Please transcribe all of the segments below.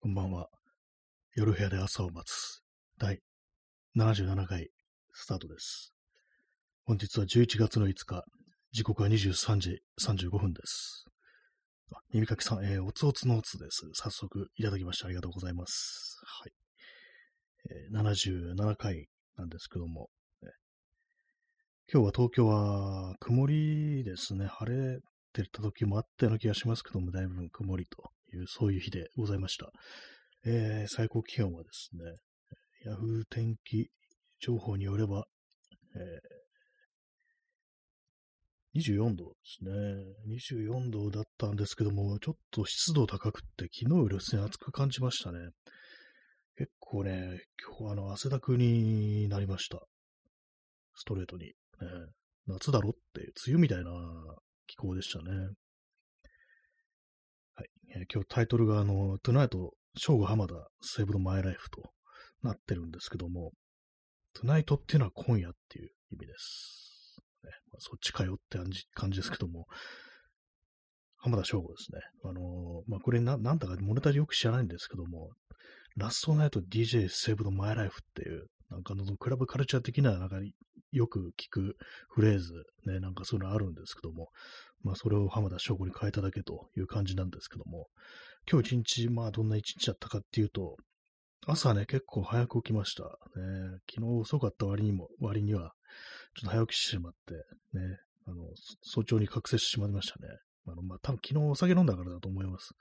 こんばんは。夜部屋で朝を待つ第77回スタートです。本日は11月の5日、時刻は23時35分です。あ耳かきさん、えーおつおつのおつです。早速いただきましてありがとうございます。はい。えー77回なんですけども、ね今日は東京は曇りですね。晴れてた時もあったような気がしますけども、だいぶ曇りという、そういう日でございました。えー最高気温はですね、ヤフー天気情報によれば、えー24度ですね。24度だったんですけども、ちょっと湿度高くって、昨日よりですね、暑く感じましたね。結構ね、今日あの、汗だくになりました。ストレートに。ね夏だろって、梅雨みたいな気候でしたね。え今日タイトルが、あの、トゥナイト、正午浜田、セーブドマイライフとなってるんですけども、トゥナイトっていうのは今夜っていう意味です。ねまあ、そっちかよって感じ感じですけども、浜田省吾ですね。あのーまあ、これな、なんだかモネタジよく知らないんですけども、ラストナイト DJ セーブドマイライフっていう、なんかの、クラブカルチャー的な、なんかよく聞くフレーズ、ね、なんかそういうのあるんですけども、まあ、それを浜田省吾に変えただけという感じなんですけども、今日一日、まあ、どんな一日だったかっていうと、朝ね、結構早く起きました。ね、昨日遅かった割にも、割には、ちょっと早起きしてしまって、ね、あの、早朝に覚醒してしまいましたね。あの、まあ、多分昨日お酒飲んだからだと思います。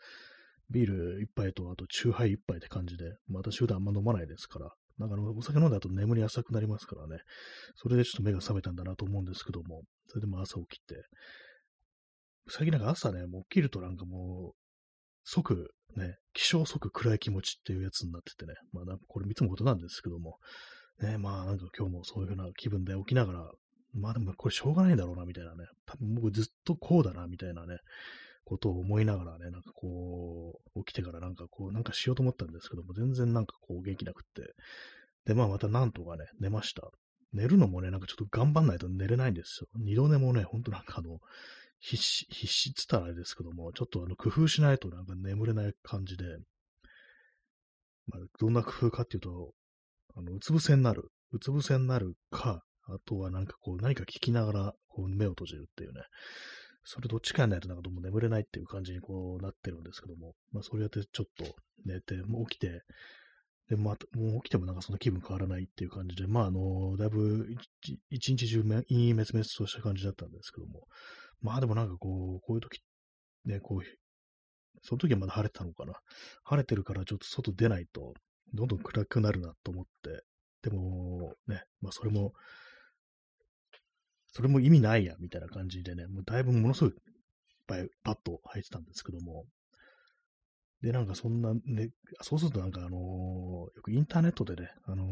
ビール一杯と、あと、チューハイ一杯って感じで、まあ私普段あんま飲まないですから、なんかあのお酒飲んだ後眠り浅くなりますからね、それでちょっと目が覚めたんだなと思うんですけども、それでも朝起きて、最近なんか朝ね、もう起きるとなんかもう、即、ね、起床即暗い気持ちっていうやつになっててね、まあこれいつもことなんですけども、ね、まあなんか今日もそういう風な気分で起きながら、まあでもこれしょうがないんだろうなみたいなね、多分僕ずっとこうだなみたいなね、ことを思いながらね、なんかこう、起きてからなんかこう、なんかしようと思ったんですけども、全然なんかこう元気なくって、で、まあまたなんとかね、寝ました。寝るのもね、なんかちょっと頑張んないと寝れないんですよ。二度寝もね、ほんとなんかあの、必死、必死っつったらあれですけども、ちょっとあの、工夫しないとなんか眠れない感じで、まあ、どんな工夫かっていうと、あの、うつ伏せになる。うつ伏せになるか、あとはなんかこう、何か聞きながら、こう、目を閉じるっていうね。それどっちかやないとなんかどう眠れないっていう感じにこうなってるんですけども、まあ、それやってちょっと寝て、もう起きて、で、また、もう起きてもなんかその気分変わらないっていう感じで、まあ、あの、だいぶ一日中め陰滅滅とした感じだったんですけども、まあでもなんかこう、こういう時、ね、こう、その時はまだ晴れてたのかな。晴れてるからちょっと外出ないと、どんどん暗くなるなと思って、でも、ね、まあそれも、それも意味ないや、みたいな感じでね、もうだいぶものすごいいっぱいパッと入ってたんですけども、で、なんかそんなね、そうするとなんかあのーよくインターネットでね、あの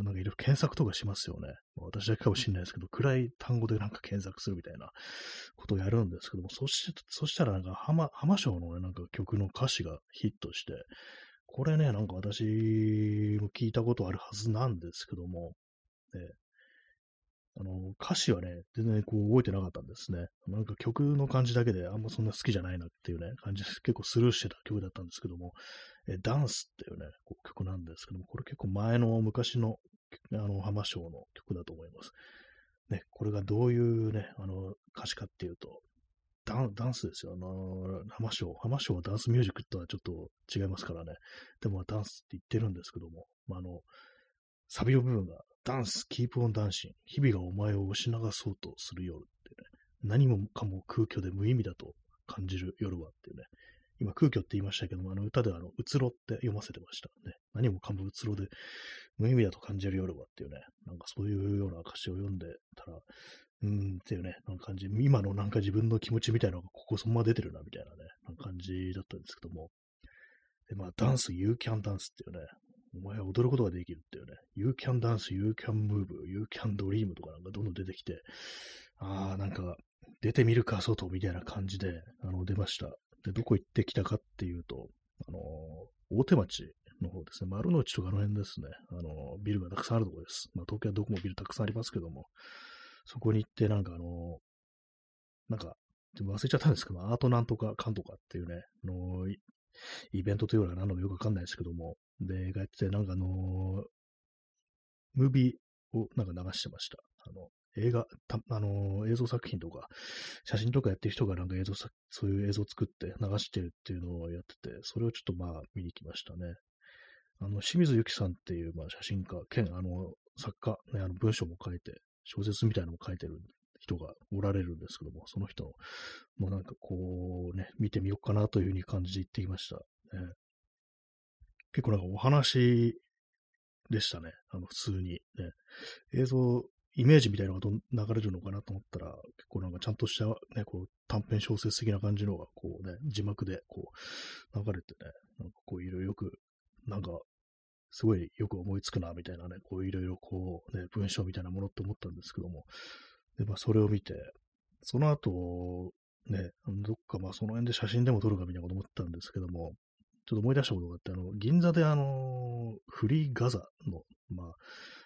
ーなんかいろいろ検索とかしますよね。私だけかもしれないですけど、暗い単語でなんか検索するみたいなことをやるんですけども、そしそしたらなんか浜、浜省のね、なんか曲の歌詞がヒットして、これね、なんか私も聞いたことあるはずなんですけども、ね、あの、歌詞はね、全然こう覚えてなかったんですね。なんか曲の感じだけであんまそんな好きじゃないなっていうね、感じで 結構スルーしてた曲だったんですけども、えダンスっていうね、こう曲なんですけども、これ結構前の昔の、あの、浜省の曲だと思います。ね、これがどういうね、あの、歌詞かっていうと、ダンダンスですよ。あの、浜省。浜省はダンスミュージックとはちょっと違いますからね。でもダンスって言ってるんですけども、まあ、あの、サビの部分が、ダンス、キープオンダンシン、日々がお前を押し流そうとする夜ってね、何もかも空虚で無意味だと感じる夜はっていうね、今空虚って言いましたけども、あの歌ではあの、うつろって読ませてましたね。何もかもうつろで無意味だと感じる夜はっていうね、なんかそういうような歌詞を読んでたら、うーんっていうね、なんか感じ、今のなんか自分の気持ちみたいなのがここそのま出てるなみたいなね、な感じだったんですけども、で、まあ、ダンス、You Can Dance っていうね、お前は踊ることができるっていうね、You can dance, you can move, you can dream とかなんかどんどん出てきて、ああ、なんか、出てみるか、外みたいな感じで、あの、出ました。で、どこ行ってきたかっていうと、あの、大手町の方ですね、丸の内とかの辺ですね、あの、ビルがたくさんあるところです。まあ、東京はどこもビルたくさんありますけども、そこに行って、なんかあの、なんか、ちょっと忘れちゃったんですけど、アートなんとかかんとかっていうね、の、イベントというのが何のかよくわかんないですけども、で、がやってて、なんかあのームービーをなんか流してました。あの、映画、あのー映像作品とか、写真とかやってる人がなんか映像さ、そういう映像作って流してるっていうのをやってて、それをちょっとまあ見に来ましたね。あの、清水由紀さんっていう、まあ、写真家兼、あの、作家、ね、あの文章も書いて、小説みたいなのも書いてる人がおられるんですけども、その人もなんかこうね、見てみようかなというふうに感じで行ってきました。ね、結構なんかお話でしたね。あの、普通に。ね。映像、イメージみたいなのが流れるのかなと思ったら、結構なんかちゃんとしたね、こう短編小説的な感じのがこうね、字幕でこう流れてね、なんかこういろいろよく、なんかすごいよく思いつくな、みたいなね、こういろいろこうね、文章みたいなものって思ったんですけども、で、まあそれを見て、その後、ね、どっかまあその辺で写真でも撮るかみたいなこと思ったんですけども、ちょっと思い出したことがあって、あの、銀座であの、フリーガザの、まあ、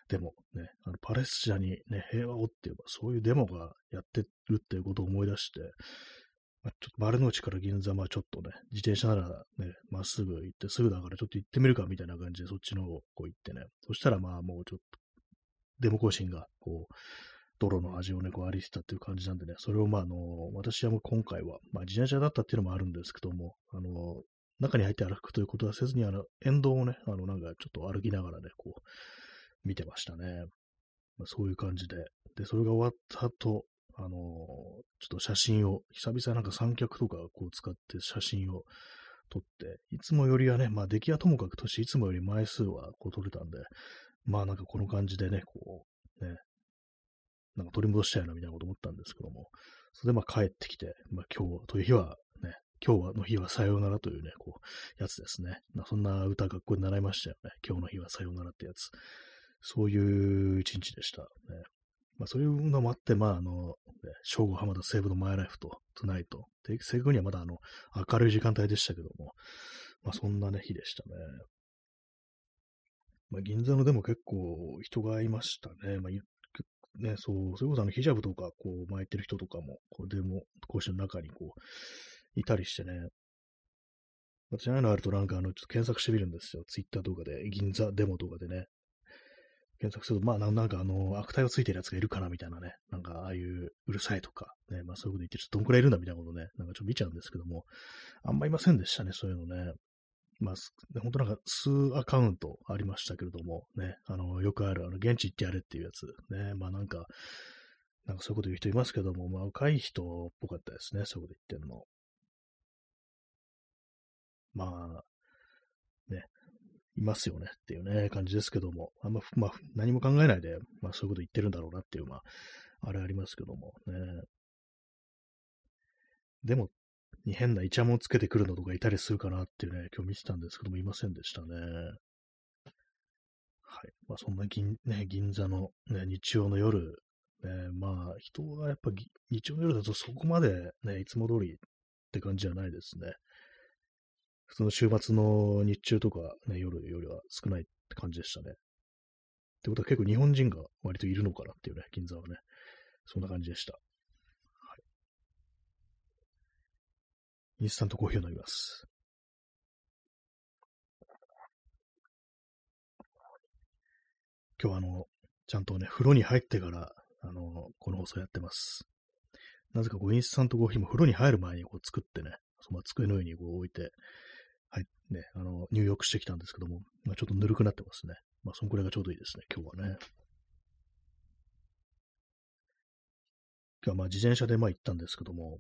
デモ、ね、あのパレスチナにね、平和をっていう、そういうデモがやってるっていうことを思い出して、まあ、ちょっと丸の内から銀座、まあちょっとね、自転車ならね、まっすぐ行って、すぐだからちょっと行ってみるかみたいな感じで、そっちの方こう行ってね、そしたらまあもうちょっと、デモ行進が、こう、泥の味をね、こう歩いてたっていう感じなんでね、それをまああの、私はもう今回は、まあ自転車だったっていうのもあるんですけども、あの、中に入って歩くということはせずに、あの、沿道をね、あの、なんかちょっと歩きながらね、こう、見てましたね。まあ、そういう感じで。で、それが終わった後、あのちょっと写真を、久々なんか三脚とかこう使って写真を撮って、いつもよりはね、まあ出来はともかく年いつもより枚数はこう撮れたんで、まあなんかこの感じでね、こう、ね、なんか取り戻したいなみたいなこと思ったんですけども、それでまあ帰ってきて、まあ今日という日は、今日はの日はさようならというね、こう、やつですね。まあ、そんな歌学校で習いましたよね。今日の日はさようならってやつ。そういう一日でした。ね。まあ、そういうのもあって、まあ、あの、正午浜田西部のマイライフと、トゥナイト。で、正確にはまだあの、明るい時間帯でしたけども、まあ、そんなね、日でしたね。まあ、銀座のでも結構人がいましたね。まあ、ね、そう、それこそあのヒジャブとかこう巻いてる人とかも、これでも講師の中にこう、いたりしてね。私、ああいうのあるとなんかあの、ちょっと検索してみるんですよ。ツイッターとかで、銀座デモとかでね。検索すると、まあ、なんかあの、悪態をついてるやつがいるかなみたいなね。なんか、ああいううるさいとか、ね。まあ、そういうこと言って、ちょっとどんくらいいるんだみたいなことね。なんかちょっと見ちゃうんですけども、あんまいませんでしたね、そういうのね。まあ、本当なんか数アカウントありましたけれども、ね、あの、よくある、あの、現地行ってやれっていうやつ、ね、まあなんか、なんかそういうこと言う人いますけども、まあ若い人っぽかったですね、そういうこと言ってんの。まあ、ね、いますよねっていうね、感じですけども、あんま、まあ、何も考えないで、まあそういうこと言ってるんだろうなっていう、まあ、あれありますけどもね。でも、に変なイチャモンつけてくるのとかいたりするかなっていうね、今日見てたんですけども、いませんでしたね。はい。まあそんな銀,、ね、銀座の、ね、日曜の夜、ね、まあ人はやっぱ日曜の夜だとそこまでね、いつも通りって感じじゃないですね。普通の週末の日中とか、ね、夜よりは少ないって感じでしたね。ってことは結構日本人が割といるのかなっていうね、銀座はね。そんな感じでした。はい。インスタントコーヒーを飲みます。今日はあの、ちゃんとね、風呂に入ってから、あの、この放送やってます。なぜかこう、インスタントコーヒーも風呂に入る前にこう作ってね、その机の上にこう置いて、はい、ね、あの、入浴してきたんですけども、まあ、ちょっとぬるくなってますね。まあ、そんくらいがちょうどいいですね、今日はね。今日はまあ自転車でまあ行ったんですけども、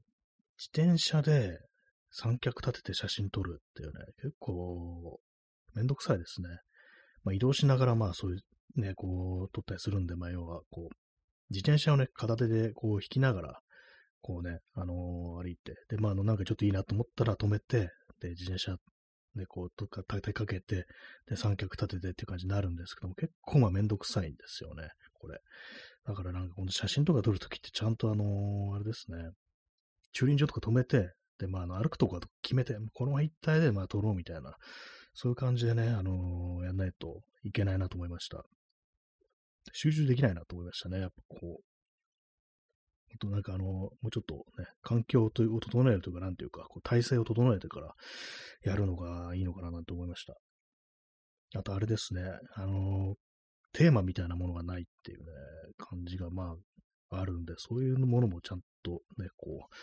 自転車で三脚立てて写真撮るっていうね、結構めんどくさいですね。まあ移動しながらまあそういうね、こう撮ったりするんで、まあ要はこう、自転車をね、片手でこう引きながら、こうね、あのー、歩いて、で、まああの、なんかちょっといいなと思ったら止めて、で、自転車で、こう、とか、立てかけて、で、三脚立ててっていう感じになるんですけども、結構まあめんどくさいんですよね、これ。だからなんか、この写真とか撮るときってちゃんとあの、あれですね、駐輪場とか止めて、で、まあ、あの、歩くとこ決めて、この一帯でまあ撮ろうみたいな、そういう感じでね、あのー、やんないといけないなと思いました。集中できないなと思いましたね。やっぱこう、となんかあの、もうちょっとね、環境を整えるというか、なんていうか、こう体制を整えてからやるのがいいのかななんて思いました。あとあれですね、あの、テーマみたいなものがないっていうね、感じがまあ、あるんで、そういうものもちゃんとね、こう、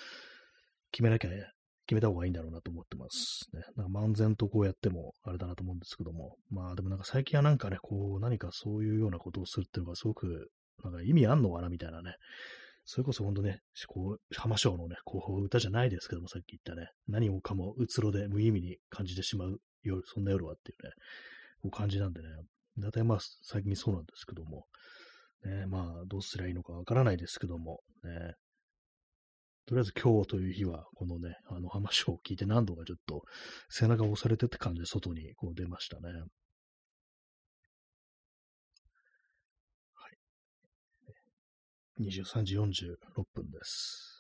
決めなきゃ、ね決めた方がいいんだろうなと思ってます。ね。なんか漫然とこうやってもあれだなと思うんですけども。まあでもなんか最近はなんかね、こう何かそういうようなことをするっていうのがすごく、なんか意味あんのかなみたいなね。それこそほんとね、こう、浜章のね、こう、歌じゃないですけども、さっき言ったね、何もかもうつろで無意味に感じてしまう夜、そんな夜はっていうね、こう感じなんでね、だいたいまあ最近そうなんですけども、ね、まあどうすりゃいいのかわからないですけども、ね、とりあえず今日という日は、このね、あの話を聞いて何度かちょっと背中を押されてって感じで外にこう出ましたね。はい。23時46分です。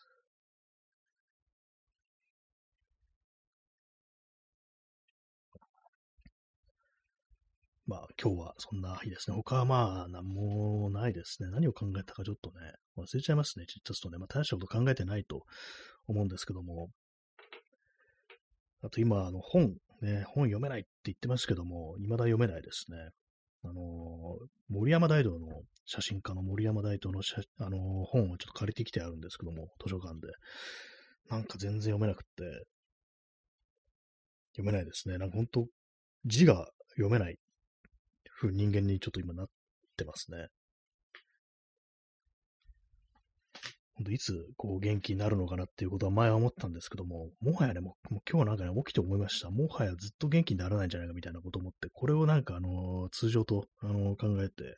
まあ、今日はそんな日ですね。他はまあ、なんもないですね。何を考えたかちょっとね、忘れちゃいますね。ちょっとね、まあ、大したこと考えてないと思うんですけども。あと今、あの、本、ね、本読めないって言ってますけども、未だ読めないですね。あの森山大道の写真家の森山大道のあの本をちょっと借りてきてあるんですけども、図書館で。なんか全然読めなくって、読めないですね。なんか本当字が読めないふう人間にちょっと今なってますね。ほんといつこう元気になるのかなっていうことは前は思ったんですけども、もはやね、もうもう今日なんかね、起きて思いました。もはやずっと元気にならないんじゃないかみたいなことを思って、これをなんかあの、通常とあの考えて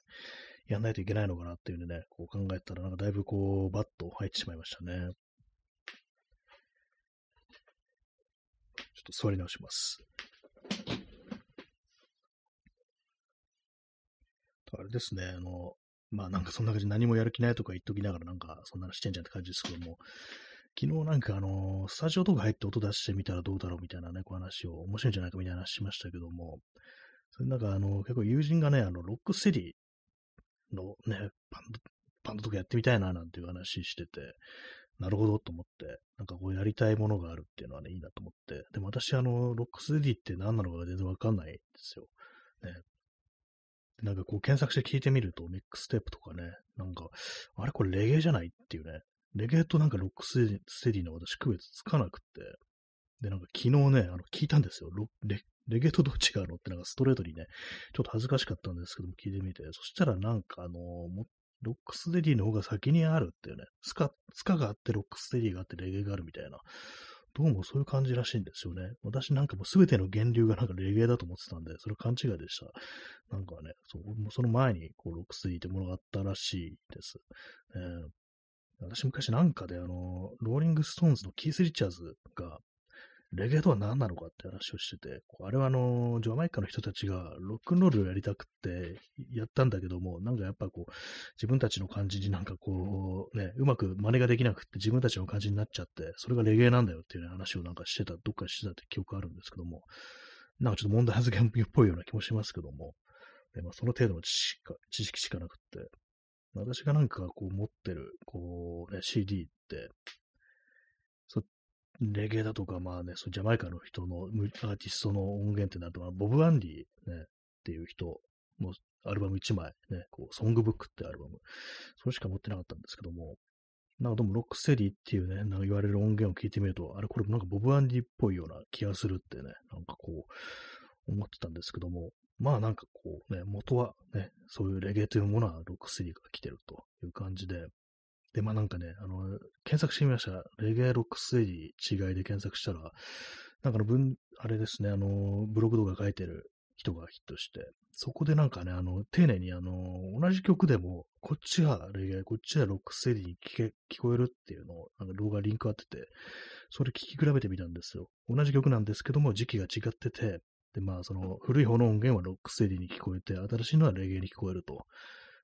やんないといけないのかなっていうね、こう考えたらなんかだいぶこう、バッと入ってしまいましたね。ちょっと座り直します。あれですね、あの、まあなんかそんな感じで何もやる気ないとか言っときながらなんかそんなのしてんじゃんって感じですけども、昨日なんかあの、スタジオとか入って音出してみたらどうだろうみたいなね、こう話を面白いんじゃないかみたいな話しましたけども、それなんかあの、結構友人がね、あの、ロックステディのね、バンド、バンドとかやってみたいななんていう話してて、なるほどと思って、なんかこうやりたいものがあるっていうのはね、いいなと思って、でも私あの、ロックステディって何なのか全然わかんないんですよ。ね、なんかこう検索して聞いてみると、ミックステップとかね、なんか、あれこれレゲエじゃないっていうね、レゲエとなんかロックステディの私区別つかなくって、で、なんか昨日ね、あの、聞いたんですよ。レレゲエとどっちがあるのってなんかストレートにね、ちょっと恥ずかしかったんですけども聞いてみて、そしたらなんかあのもロックステディの方が先にあるっていうね、スカ、スカがあってロックステディがあってレゲエがあるみたいな、どうもそういう感じらしいんですよね。私なんかもう全ての源流がなんかレゲエだと思ってたんで、それ勘違いでした。なんかね、そうもその前にこうロックステディってものがあったらしいです。えー、私昔なんかであの、ローリングストーンズのキース・リチャーズが、レゲエとは何なのかって話をしてて、あれはあの、ジャマイカの人たちがロックンロールをやりたくってやったんだけども、なんかやっぱこう、自分たちの感じになんかこう、ね、うまく真似ができなくって自分たちの感じになっちゃって、それがレゲエなんだよっていう、ね、話をなんかしてた、どっかしてたって記憶あるんですけども、なんかちょっと問題発言っぽいような気もしますけども、でまあ、その程度の知識か知識しかなくって、私がなんかこう持ってる、こう、ね、CD って、レゲエだとか、まあね、そジャマイカの人のアーティストの音源ってなると、ボブ・アンディ、ね、っていう人のアルバム1枚、ね、こう、ソングブックってアルバム、それしか持ってなかったんですけども、なんかでもロックステディっていうね、なんか言われる音源を聞いてみると、あれこれなんかボブ・アンディっぽいような気がするってね、なんかこう、思ってたんですけども、まあなんかこうね、元はね、そういうレゲエというものはロックステディから来てるという感じで、で、まあなんかね、あの、検索してみました。レゲエロックステージ違いで検索したら、なんかの文、あれですね、あの、ブログ動画書いてる人がヒットして、そこでなんかね、あの、丁寧にあの、同じ曲でも、こっちはレゲエ、こっちはロックステージに聞け、聞こえるっていうのを、なんか動画リンクあってて、それ聞き比べてみたんですよ。同じ曲なんですけども、時期が違ってて、で、まあ、その、古い方の音源はロックステージに聞こえて、新しいのはレゲエに聞こえると、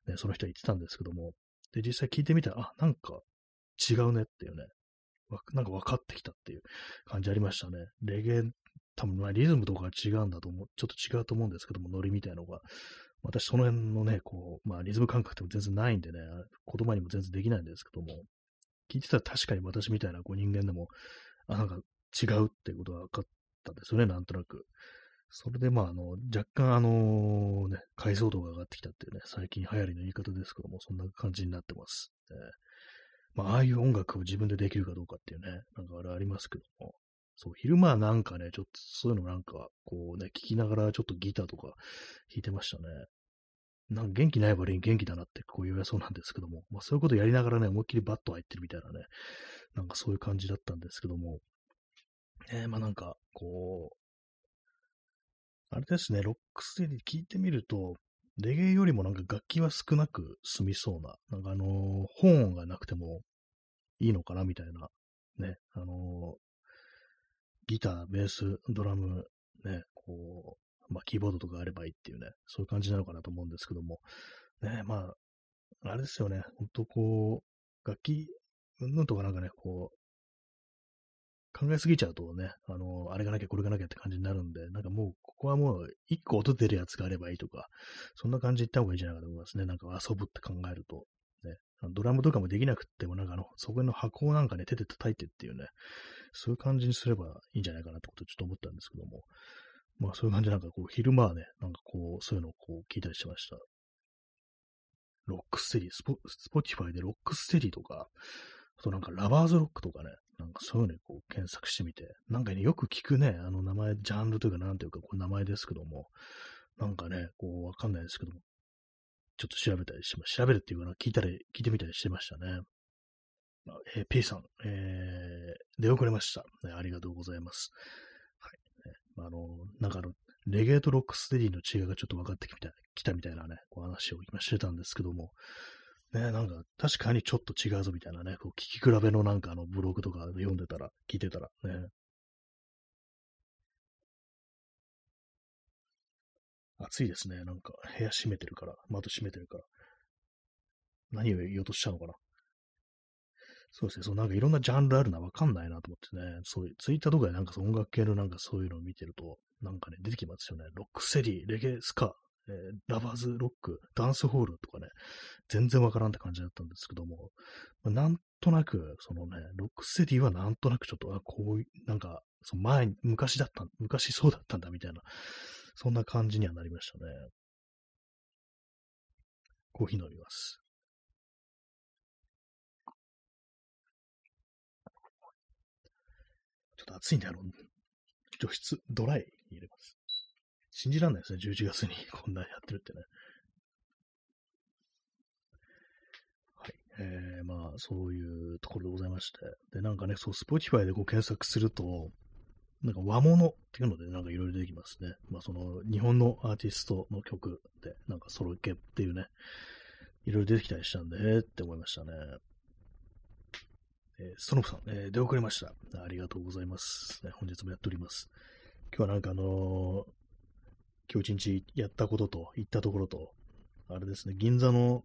ね、その人は言ってたんですけども、で、実際聞いてみたら、あ、なんか違うねっていうね、なんか分かってきたっていう感じありましたね。レゲエ、多分まあリズムとか違うんだと思う、ちょっと違うと思うんですけども、ノリみたいのが。私その辺のね、こう、まあリズム感覚って全然ないんでね、言葉にも全然できないんですけども、聞いてたら確かに私みたいなこう人間でも、あ、なんか違うっていうことが分かったんですよね、なんとなく。それで、まあ、あの、若干、あの、解像度が上がってきたっていうね、最近流行りの言い方ですけども、そんな感じになってます。えー、まあ、ああいう音楽を自分でできるかどうかっていうね、なんかあれありますけども、そう、昼間はなんかね、ちょっとそういうのなんか、こうね、聞きながらちょっとギターとか弾いてましたね。なんか元気ない割に元気だなってこう言われそうなんですけども、まあそういうことやりながらね、思いっきりバット入ってるみたいなね、なんかそういう感じだったんですけども、え、まあなんか、こう、あれですね、ロックステディ聞いてみると、レゲエよりもなんか楽器は少なく済みそうな、なんかあのー、本音がなくてもいいのかなみたいな、ね、あのー、ギター、ベース、ドラム、ね、こう、まあ、キーボードとかあればいいっていうね、そういう感じなのかなと思うんですけども、ね、まあ、あれですよね、ほんとこう、楽器、うんとかなんかね、こう、考えすぎちゃうとね、あの、あれがなきゃこれがなきゃって感じになるんで、なんかもう、ここはもう、一個音出るやつがあればいいとか、そんな感じで言った方がいいんじゃないかと思いますね。なんか遊ぶって考えると。ね、ドラムとかもできなくっても、なんかあの、そこの箱をなんかね、手で叩いてっていうね、そういう感じにすればいいんじゃないかなってことをちょっと思ったんですけども、まあそういう感じでなんかこう、昼間はね、なんかこう、そういうのをこう聞いたりしました。ロックステディ、スポ、スポティファイでロックステディとか、あとなんかラバーズロックとかね、なんかそういうのにこう検索してみて、なんかね、よく聞くね、あの名前、ジャンルというかなんていうか、こう名前ですけども、なんかね、こうわかんないですけども、ちょっと調べたりしま、調べるっていうかな、聞いたり、聞いてみたりしてましたね。えー、P さん、えー、出遅れました、ね。ありがとうございます。はい。ね、あの、なんかあの、レゲエとロックステディの違いがちょっと分かってきたきたみたいなね、こう話を今してたんですけども、ね、なんか確かにちょっと違うぞみたいなね、こう聞き比べのなんかあのブログとか読んでたら、聞いてたらね。暑いですね。なんか部屋閉めてるから、窓閉めてるから。何を言おうとしたのかな。そうですね、そうなんかいろんなジャンルあるのはわかんないなと思ってね、そういう、ツイッターとかでなんか音楽系のなんかそういうのを見てると、なんかね、出てきますよね。ロックセリー、レゲエ、スカ、えー、ラバーズロック、ダンスホールとかね、全然わからんって感じだったんですけども、まあ、なんとなく、そのね、ロックセディはなんとなくちょっと、あ、こういう、なんか、その前、昔だった、昔そうだったんだみたいな、そんな感じにはなりましたね。コーヒー飲みます。ちょっと暑いんで、あの、除湿、ドライ入れます。信じらんないですね、11月に こんなやってるってね。はい。えー、まあ、そういうところでございまして。で、なんかね、そう、Spotify でこう検索すると、なんか和物っていうので、なんかいろいろ出てきますね。まあ、その、日本のアーティストの曲で、なんかソロケっていうね、いろいろ出てきたりしたんで、えーって思いましたね。えー、ストノフさん、えー、出遅れました。ありがとうございます。ね、本日もやっております。今日はなんかあのー今日一日やったことと、行ったところと、あれですね、銀座の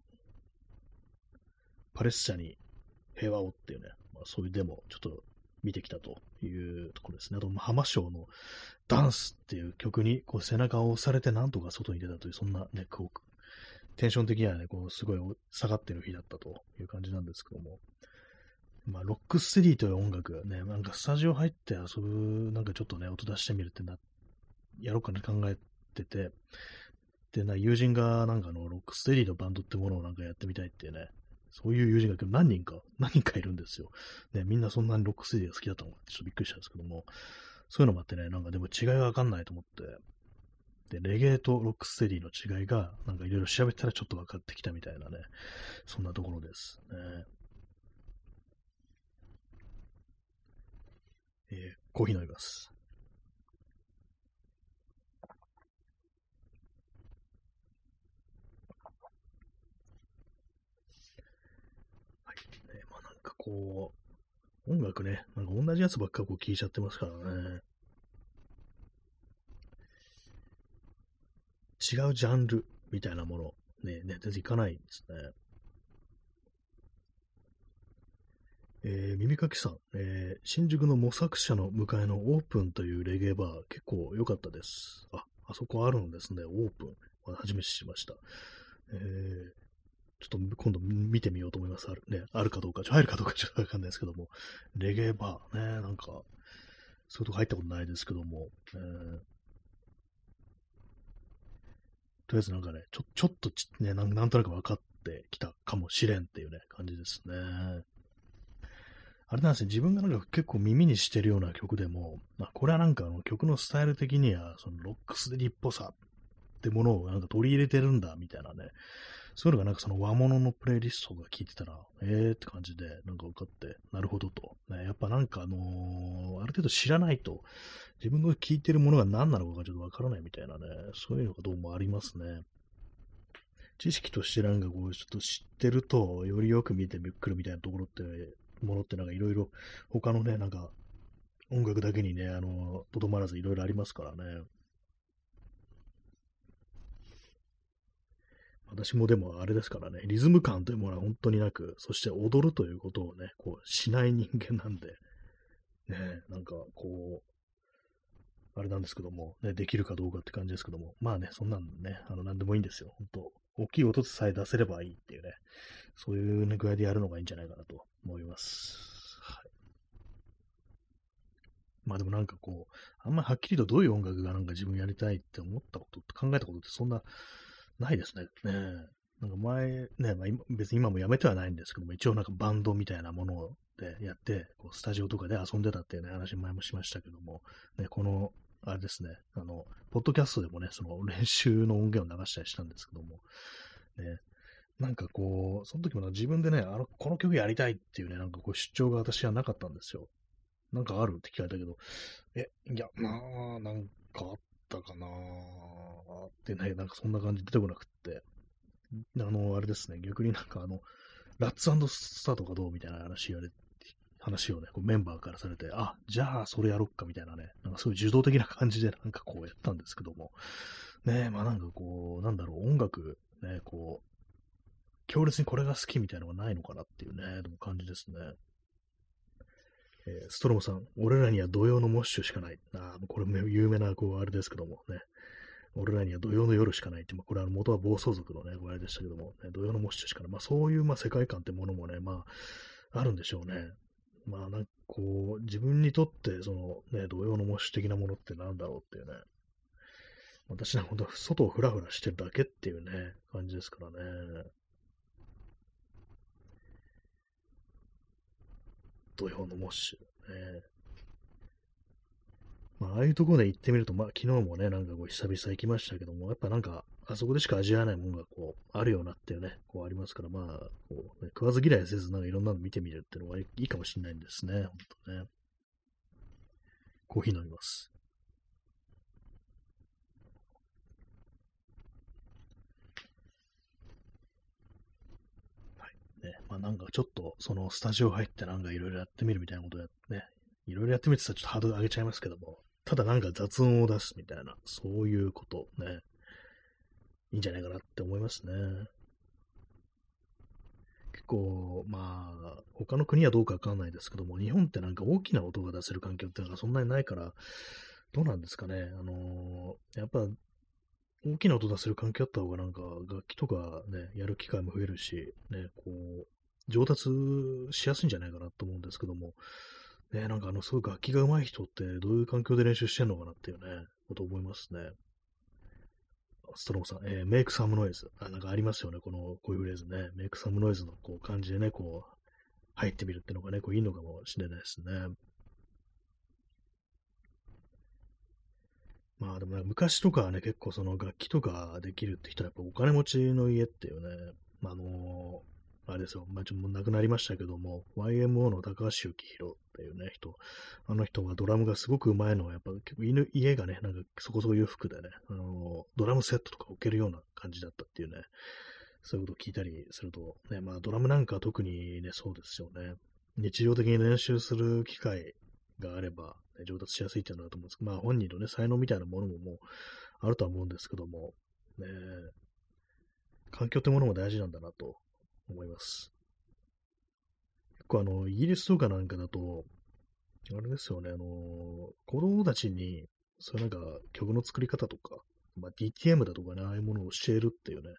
パレスチャに平和をっていうね、まあ、そういうデモ、ちょっと見てきたというところですね。あと、浜章のダンスっていう曲にこう背中を押されてなんとか外に出たという、そんなね、こうテンション的にはね、こうすごい下がってる日だったという感じなんですけども、まあ、ロックステディという音楽ね、なんかスタジオ入って遊ぶ、なんかちょっとね、音出してみるってな、やろうかな考えってて、で、な友人がなんかのロックステディのバンドってものをなんかやってみたいってね、そういう友人が何人か、何人かいるんですよ。ね、みんなそんなにロックステディが好きだったのかってちょっとびっくりしたんですけども、そういうのもあってね、なんかでも違いがわかんないと思って、で、レゲエとロックステディの違いが、なんかいろいろ調べたらちょっと分かってきたみたいなね、そんなところです。ねえー、コーヒー飲みます。こう、音楽ね、なんか同じやつばっかこう聴いちゃってますからね。違うジャンルみたいなもの、ね、ね、全然いかないんですね。えー、耳かきさん、えー、新宿の模索者の向かいのオープンというレゲエバー、結構良かったです。あ、あそこあるんですね、オープン。初めて知りました。えー、ちょっと今度見てみようと思います。ある,、ね、あるかどうか、ちょ入るかどうかちょっとわかんないですけども、レゲエバーね、なんか、そういうとこ入ったことないですけども、えー、とりあえずなんかね、ちょ、ちょっとねな、なんとなく分かってきたかもしれんっていうね、感じですね。あれなんですね、自分がなんか結構耳にしてるような曲でも、まあ、これはなんかあの曲のスタイル的には、そのロックスデリっぽさってものをなんか取り入れてるんだ、みたいなね、そういうのがなんかその和物のプレイリストが聞いてたら、えーって感じで、なんか分かって、なるほどと。ね、やっぱなんかあのー、ある程度知らないと、自分の聞いてるものが何なのかがちょっと分からないみたいなね、そういうのがどうもありますね。知識としてなんかこう、ちょっと知ってると、よりよく見てくるみたいなところって、ものってなんかいろいろ、他のね、なんか、音楽だけにね、あの、とどまらずいろいろありますからね。私もでもあれですからね、リズム感というものは本当になく、そして踊るということをね、こう、しない人間なんで、ね、なんかこう、あれなんですけども、ね、できるかどうかって感じですけども、まあね、そんなんね、あの、なんでもいいんですよ。本当大きい音さえ出せればいいっていうね、そういう、ね、具合でやるのがいいんじゃないかなと思います。はい。まあでもなんかこう、あんまりはっきりとどういう音楽がなんか自分やりたいって思ったことって考えたことってそんなないですね。ねなんか前、ね、まあ、別に今もやめてはないんですけども、一応なんかバンドみたいなものでやって、こうスタジオとかで遊んでたっていうね、話前もしましたけども、ね、この、あれですね、あの、ポッドキャストでもね、その練習の音源を流したりしたんですけども、ね、なんかこう、その時も自分でね、あの、この曲やりたいっていうね、なんかこう主張が私はなかったんですよ。なんかあるって聞かれたけど、え、いや、まあ、なんかあったかなってね、なんかそんな感じ出てこなくって。あの、あれですね、逆になんかあの、ラッツスタートがどうみたいな話やれ、話をね、こうメンバーからされて、あ、じゃあそれやろっかみたいなね、なんかそういう受動的な感じでなんかこうやったんですけども、ねまあなんかこう、なんだろう、音楽、ね、こう、強烈にこれが好きみたいなのがないのかなっていうね、でも感じですね。えー、ストロムさん、俺らには土曜のモッシュしかない。あこれも有名な、こう、あれですけどもね。俺らには土曜の夜しかないって、まあ、これは元は暴走族のね、あれでしたけども、ね、土曜のモッシュしかない。まあ、そういう、まあ、世界観ってものもね、まあ、あるんでしょうね。まあ、なんかこう、自分にとって、その、ね、土曜のモッシュ的なものってなんだろうっていうね。私なんか本当外をふらふらしてるだけっていうね、感じですからね。土俵のモッシュ。ね、まあ、ああいうところで行ってみると、まあ、昨日もね、なんかこう、久々行きましたけども、やっぱなんか、あそこでしか味わえないものがこう、あるようなっていうね、こうありますから、まあ、こう、ね、食わず嫌いせず、なんかいろんなの見てみるっていうのはいいかもしれないんですね、ほんとね。コーヒー飲みます。ね、まあなんかちょっとそのスタジオ入ってなんかいろいろやってみるみたいなことやってね、いろいろやってみてたらちょっとハードル上げちゃいますけども、ただなんか雑音を出すみたいな、そういうことね、いいんじゃないかなって思いますね。結構、まあ、他の国はどうかわかんないですけども、日本ってなんか大きな音が出せる環境っていうのがそんなにないから、どうなんですかね。あのー、やっぱ、大きな音出せる環境あった方がなんか楽器とかね、やる機会も増えるし、ね、こう、上達しやすいんじゃないかなと思うんですけども、ね、なんかあの、すごい楽器が上手い人ってどういう環境で練習してんのかなっていうね、こと思いますね。ストローさん、えー、メイクサムノイズ。あ、なんかありますよね、この、こういうフレーズね。メイクサムノイズのこう感じでね、こう、入ってみるっていうのがね、こういいのかもしれないですね。まあでもね、昔とかはね、結構その楽器とかできるって人はやっぱお金持ちの家っていうね、まあ、あのあれですよ、まあ、ちょっと亡くなりましたけども、YMO の高橋幸宏っていうね、人、あの人がドラムがすごく上手いのは、やっぱ結構犬家がね、なんかそこそこ裕福でね、あのドラムセットとか置けるような感じだったっていうね、そういうことを聞いたりすると、ね、まあドラムなんか特にね、そうですよね。日常的に練習する機会があれば、ね、上達しやすいっていうのだと思うんです。けど、まあ本人のね、才能みたいなものももうあるとは思うんですけども、ね、環境ってものも大事なんだなと思います。結構あの、イギリスとかなんかだと、あれですよね、あの、子供たちに、そういうなんか曲の作り方とか、まあ、DTM だとかね、ああいうものを教えるっていうね、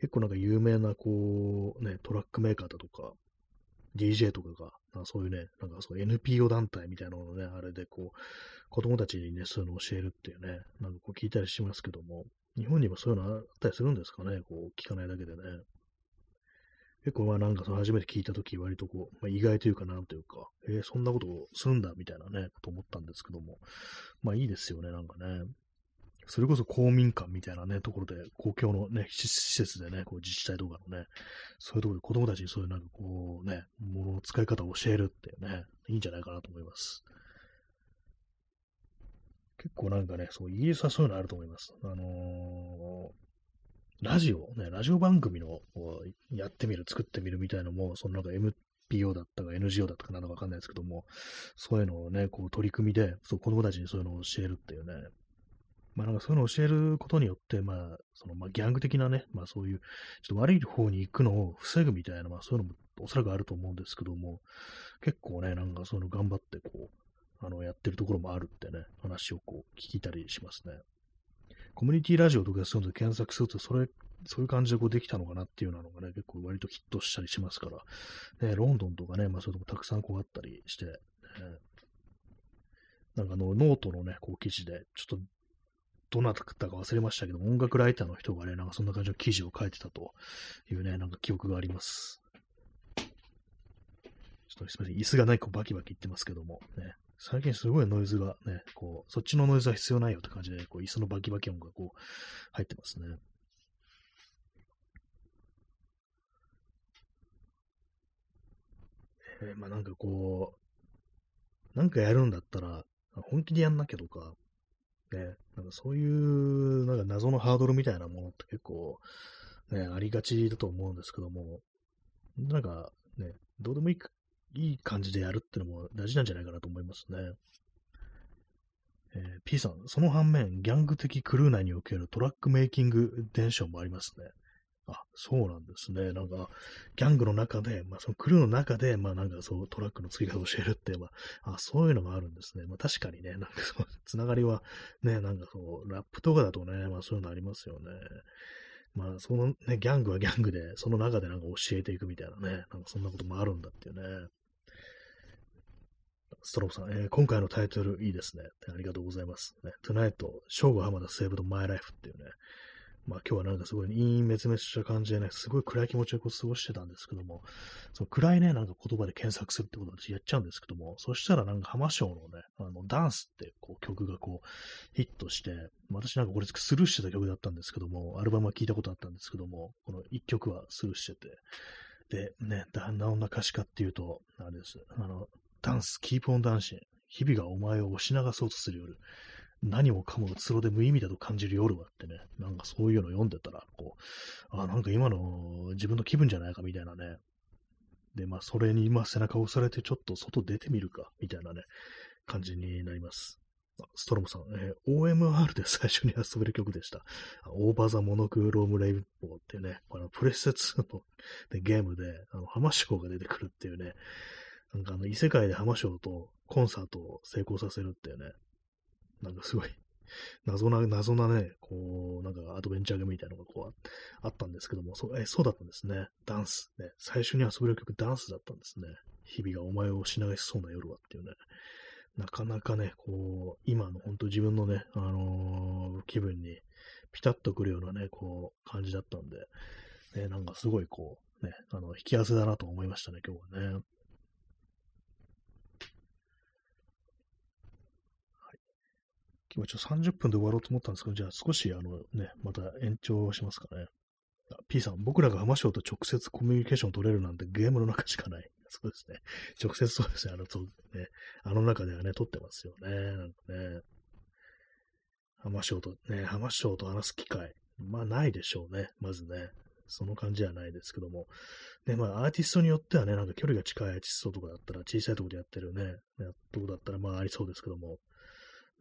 結構なんか有名な、こう、ね、トラックメーカーだとか、DJ とかが、なんかそういうね、なんかそう NPO 団体みたいなのをね、あれでこう、子供たちにね、そういうのを教えるっていうね、なんかこう聞いたりしますけども、日本にもそういうのあったりするんですかね、こう聞かないだけでね。結構まあなんかその初めて聞いたとき割とこう、まあ、意外というかなんというか、えー、そんなことをするんだみたいなね、と思ったんですけども、まあいいですよね、なんかね。それこそ公民館みたいなね、ところで、公共のね、施設でね、こう自治体とかのね、そういうところで子供たちにそういうなんかこうね、ものの使い方を教えるっていうね、いいんじゃないかなと思います。結構なんかね、そう、イギリスはそういうのあると思います。あのー、ラジオ、ね、ラジオ番組のをやってみる、作ってみるみたいのも、そのなんか MPO だったか NGO だったかなのかわかんないですけども、そういうのをね、こう取り組みで、そう子供たちにそういうのを教えるっていうね、まあなんかそういうのを教えることによって、まあ、そのまあギャング的なね、まあそういう、ちょっと悪い方に行くのを防ぐみたいな、まあそういうのもおそらくあると思うんですけども、結構ね、なんかそういうの頑張ってこう、あの、やってるところもあるってね、話をこう聞いたりしますね。コミュニティラジオとかそういうので検索すると、それ、そういう感じでこうできたのかなっていうのがね、結構割とヒットしたりしますから、ね、ロンドンとかね、まあそういうとこたくさんこうあったりして、ね、なんかあの、ノートのね、こう記事で、ちょっとどなたか忘れましたけど、音楽ライターの人がね、なんかそんな感じの記事を書いてたというね、なんか記憶があります。ちょっとすみません、椅子がないこうバキバキ言ってますけども、ね、最近すごいノイズがね、こう、そっちのノイズは必要ないよって感じで、こう、椅子のバキバキ音がこう、入ってますね。えー、まあなんかこう、なんかやるんだったら、本気でやんなきゃとか、ね、なんかそういう、なんか謎のハードルみたいなものって結構、ね、ありがちだと思うんですけども、なんかね、どうでもいいいい感じでやるっていうのも大事なんじゃないかなと思いますね。えー、P さん、その反面、ギャング的クルー内におけるトラックメイキング伝承もありますね。あ、そうなんですね。なんか、ギャングの中で、まあ、そのクルーの中で、まあ、なんかそう、トラックの作り方を教えるって、まあ、あ、そういうのがあるんですね。まあ、確かにね、なんかそう、つながりは、ね、なんかそう、ラップとかだとね、まあ、そういうのありますよね。まあ、そのね、ギャングはギャングで、その中でなんか教えていくみたいなね、なんかそんなこともあるんだっていうね。ストローさん、えー、今回のタイトルいいですね。ありがとうございます。ね、Tonight, 正午浜田セーブドマイライフっていうね、まあ今日はなんかすごい陰滅滅した感じでね、すごい暗い気持ちで過ごしてたんですけども、その暗いね、なんか言葉で検索するってことを私やっちゃうんですけども、そしたらなんか浜章のね、あの、ダンスってこう曲がこうヒットして、私なんかこれスルーしてた曲だったんですけども、アルバムは聞いたことあったんですけども、この一曲はスルーしてて、で、ね、どんな歌詞かっていうと、あれです。あの、ダンス、キープオンダンシン。日々がお前を押し流そうとする夜。何もかもうつろで無意味だと感じる夜はってね、なんかそういうの読んでたら、こう、あ、なんか今の自分の気分じゃないかみたいなね。で、まあ、それに今背中を押されてちょっと外出てみるか、みたいなね、感じになります。ストロムさん、えー、OMR で最初に遊べる曲でした。オーバーザ・モノクローム・レインボーっていうね、このプレステ2の、ね、ゲームで、あの、浜章が出てくるっていうね、なんかあの、異世界で浜章とコンサートを成功させるっていうね、なんかすごい、謎な、謎なね、こう、なんかアドベンチャーゲームみたいなのがこうあったんですけども、そえそうだったんですね。ダンス。ね。最初に遊べる曲ダンスだったんですね。日々がお前をし流しそうな夜はっていうね。なかなかね、こう、今の本当自分のね、あのー、気分にピタッとくるようなね、こう、感じだったんで、ね、なんかすごいこう、ね、あの、引き合わせだなと思いましたね、今日はね。今ちょっと30分で終わろうと思ったんですけど、じゃあ少しあのね、また延長しますかね。P さん、僕らが浜翔と直接コミュニケーション取れるなんてゲームの中しかない。そうですね。直接そうですね。あの、そうね、あの中ではね、撮ってますよね。なんかね。浜翔と、ね、浜翔と話す機会。まあ、ないでしょうね。まずね。その感じはないですけども。ね、まあ、アーティストによってはね、なんか距離が近いアーティストとかだったら、小さいところでやってるね、とこだったら、まあ、ありそうですけども。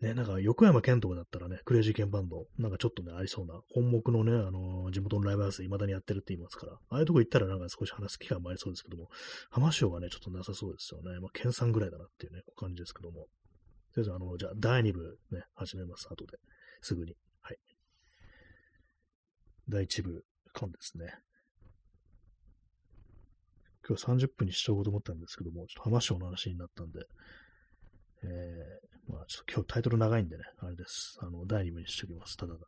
ね、なんか横山健とかだったらね、クレイジーケンバンド、なんかちょっとね、ありそうな、本目のね、あのー、地元のライブハウス未だにやってるって言いますから、ああいうとこ行ったらなんか少し話す機会もありそうですけども、浜潮はね、ちょっとなさそうですよね。まあ、県産ぐらいだなっていうね、感じですけども。とりあえず、あの、じゃあ、第2部ね、始めます、後で。すぐに。はい。第1部、間ですね。今日30分にしようと思ったんですけども、ちょっと浜章の話になったんで、えー、まあちょっと今日タイトル長いんでね、あれです。あの、第2部にしておきます、ただだ。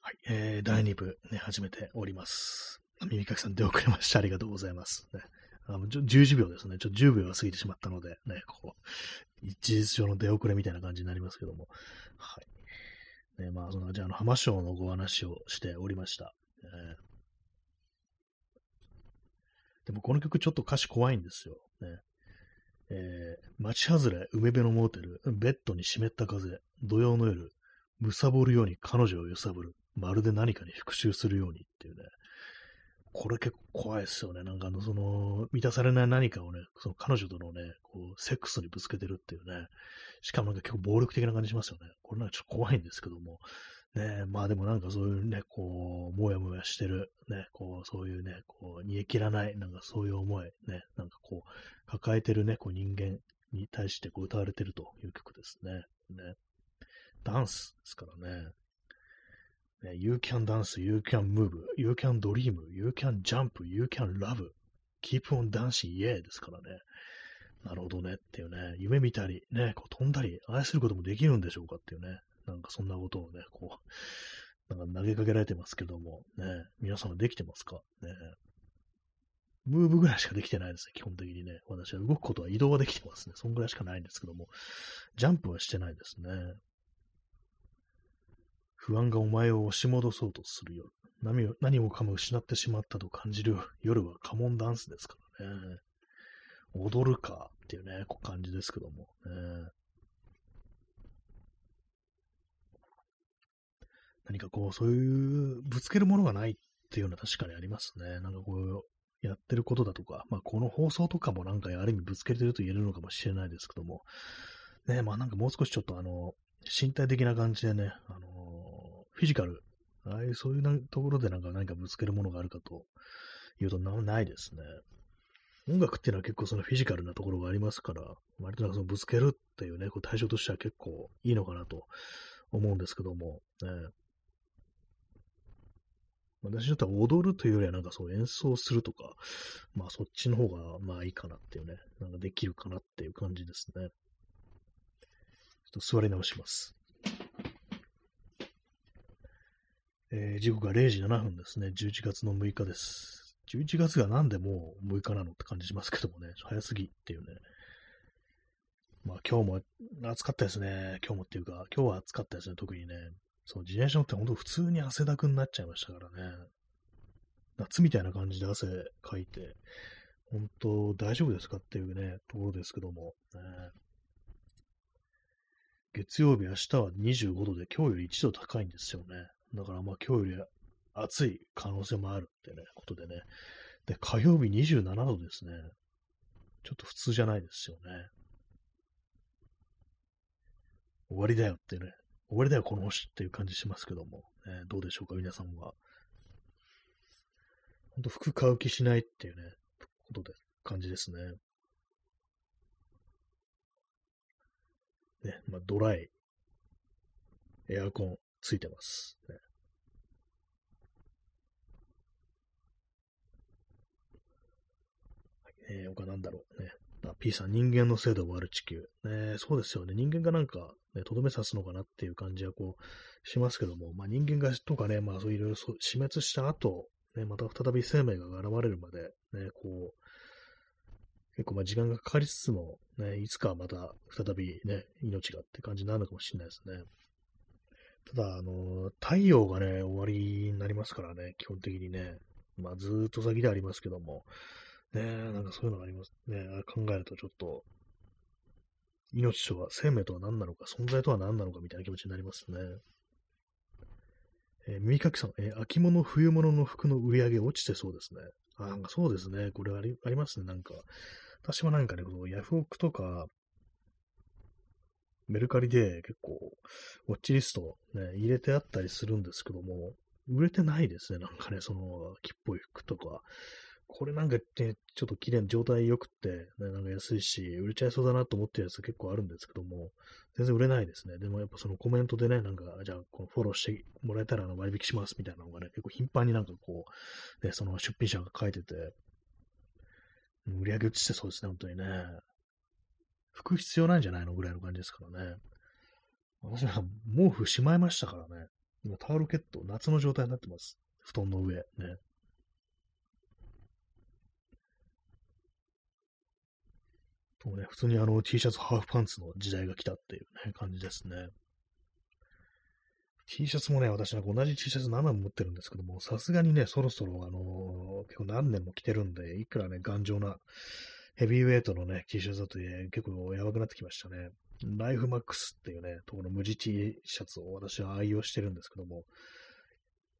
はい、えー、第2部ね、始めております。耳かきさん出遅れました。ありがとうございます。ね、あの11秒ですね。ちょっと10秒は過ぎてしまったので、ね、こう、一日上の出遅れみたいな感じになりますけども。はい。ね、まあ、その、じゃあ、の、浜章のご話をしておりました。えー、でも、この曲ちょっと歌詞怖いんですよ。ね。えー、街外れ、梅辺のモーテル、ベッドに湿った風、土曜の夜、むさぼるように彼女を揺さぶる。まるで何かに復讐するようにっていうね。これ結構怖いですよね。なんかあの、その、満たされない何かをね、その彼女とのね、こう、セックスにぶつけてるっていうね。しかもなんか結構暴力的な感じしますよね。これなんかちょっと怖いんですけども。ねまあでもなんかそういうね、こう、もやもやしてる、ね、こう、そういうね、こう、煮え切らない、なんかそういう思い、ね、なんかこう、抱えてるね、こう人間に対してこう歌われてるという曲ですね。ね。ダンスですからね。ね you can dance, you can move, you can dream, you can jump, you can love, keep on dancing, yeah ですからね。なるほどねっていうね、夢見たり、ね、こう飛んだり、愛することもできるんでしょうかっていうね、なんかそんなことをね、こう、なんか投げかけられてますけども、ね、皆さんはできてますか？ね。ムーブぐらいしかできてないですね、基本的にね。私は動くことは移動はできてますね。そんぐらいしかないんですけども、ジャンプはしてないですね。不安がお前を押し戻そうとする夜。何を何もかも失ってしまったと感じる夜はカモンダンスですからね。踊るかっていうね、こう感じですけども、ね。何かこう、そういうぶつけるものがないっていうのは確かにありますね。なんかこう、やってることだとか、まあこの放送とかもなんかある意味ぶつけてると言えるのかもしれないですけども、ね、まあなんかもう少しちょっとあの、身体的な感じでね、あのフィジカル、ああいうそういうところでなんか何かぶつけるものがあるかというとないですね。音楽っていうのは結構そのフィジカルなところがありますから、割となんかそのぶつけるっていうね、こう対象としては結構いいのかなと思うんですけども、ね、私だったら踊るというよりはなんかそう演奏するとか、まあそっちの方がまあいいかなっていうね、なんかできるかなっていう感じですね。ちょっと座り直します。えー、時刻が0時7分ですね。11月の6日です。11月がなんでもう6日なのって感じしますけどもね、早すぎっていうね。まあ今日も暑かったですね。今日もっていうか、今日は暑かったですね、特にね。そう、自転車乗って本当普通に汗だくになっちゃいましたからね。夏みたいな感じで汗かいて、本当大丈夫ですかっていうね、ところですけども。ね、月曜日、明日は25度で今日より1度高いんですよね。だからまあ今日より暑い可能性もあるってね、ことでね。で、火曜日27度ですね。ちょっと普通じゃないですよね。終わりだよってね。終わりだよ、この星っていう感じしますけども。えー、どうでしょうか、皆さんは。ほんと服買う気しないっていうね、ことで、感じですね。ね、まあ、ドライ、エアコン、ついてます。ね、えー、他なんだろうね。あ、P さん、人間の制度を割る地球。ね、そうですよね。人間がなんか、ね、とどめ刺すのかなっていう感じはこう、しますけども、まあ人間がとかね、まあそういろいろ死滅した後、ね、また再び生命が現れるまで、ね、こう、結構まあ時間がかかりつつも、ね、いつかまた再びね、命がって感じになるのかもしれないですね。ただ、あの、太陽がね、終わりになりますからね、基本的にね。まあ、ずっと先でありますけども、ね、なんかそういうのがありますね。考えるとちょっと、命とは、生命とは何なのか、存在とは何なのかみたいな気持ちになりますね。えー、耳かきさん、えー、秋物、冬物の服の売り上げ落ちてそうですね。あ、なんかそうですね。これありますね。なんか、私はなんかね、このヤフオクとか、メルカリで結構、ウォッチリストね、入れてあったりするんですけども、売れてないですね。なんかね、その、木っぽい服とか。これなんかね、ちょっと綺麗な状態良くって、ね、なんか安いし、売れちゃいそうだなと思ってるやつ結構あるんですけども、全然売れないですね。でもやっぱそのコメントでね、なんか、じゃあこのフォローしてもらえたら割引しますみたいなのがね、結構頻繁になんかこう、ね、その出品者が書いてて、売り上げ落ちてそうですね、本当にね。服必要ないんじゃないのぐらいの感じですからね。私は毛布しまいましたからね。今タオルケット、夏の状態になってます。布団の上、ね。もうね、普通にあの T シャツ、ハーフパンツの時代が来たっていうね、感じですね。T シャツもね、私なんか同じ T シャツ何枚も持ってるんですけども、さすがにね、そろそろあのー、結構何年も着てるんで、いくらね、頑丈なヘビーウェイトのね、T シャツだとね、結構やばくなってきましたね。ライフマックスっていうね、ところの無地 T シャツを私は愛用してるんですけども、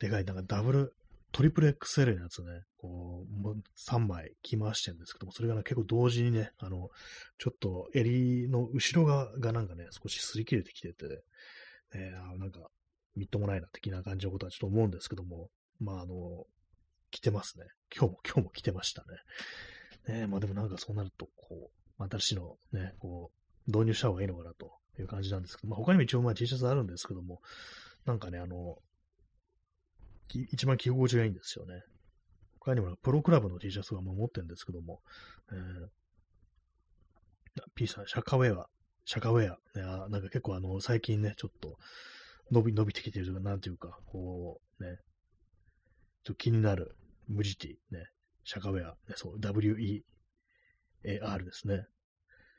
でかい、なんかダブル、トリプル XL のやつね、こう、3枚着回してるんですけども、それがね、結構同時にね、あの、ちょっと襟の後ろ側がなんかね、少し擦り切れてきてて、えー、なんか、みっともないな的な感じのことはちょっと思うんですけども、まあ、あの、来てますね。今日も、今日も来てましたね。ねまあでもなんかそうなると、こう、新しいのね、こう、導入した方がいいのかなという感じなんですけど、まあ他にも一応まあ T シャツあるんですけども、なんかね、あの、一番着心地がいいんですよね。他にもプロクラブの T シャツがもう持ってるんですけども、えー、P さん、シャカウェア、シャカウェア、ね、あなんか結構あの、最近ね、ちょっと、伸び、伸びてきてるというか、なんていうか、こう、ね、ちょっと気になる、無地 T、ね、シャカウェア、ね、そう、WEAR ですね。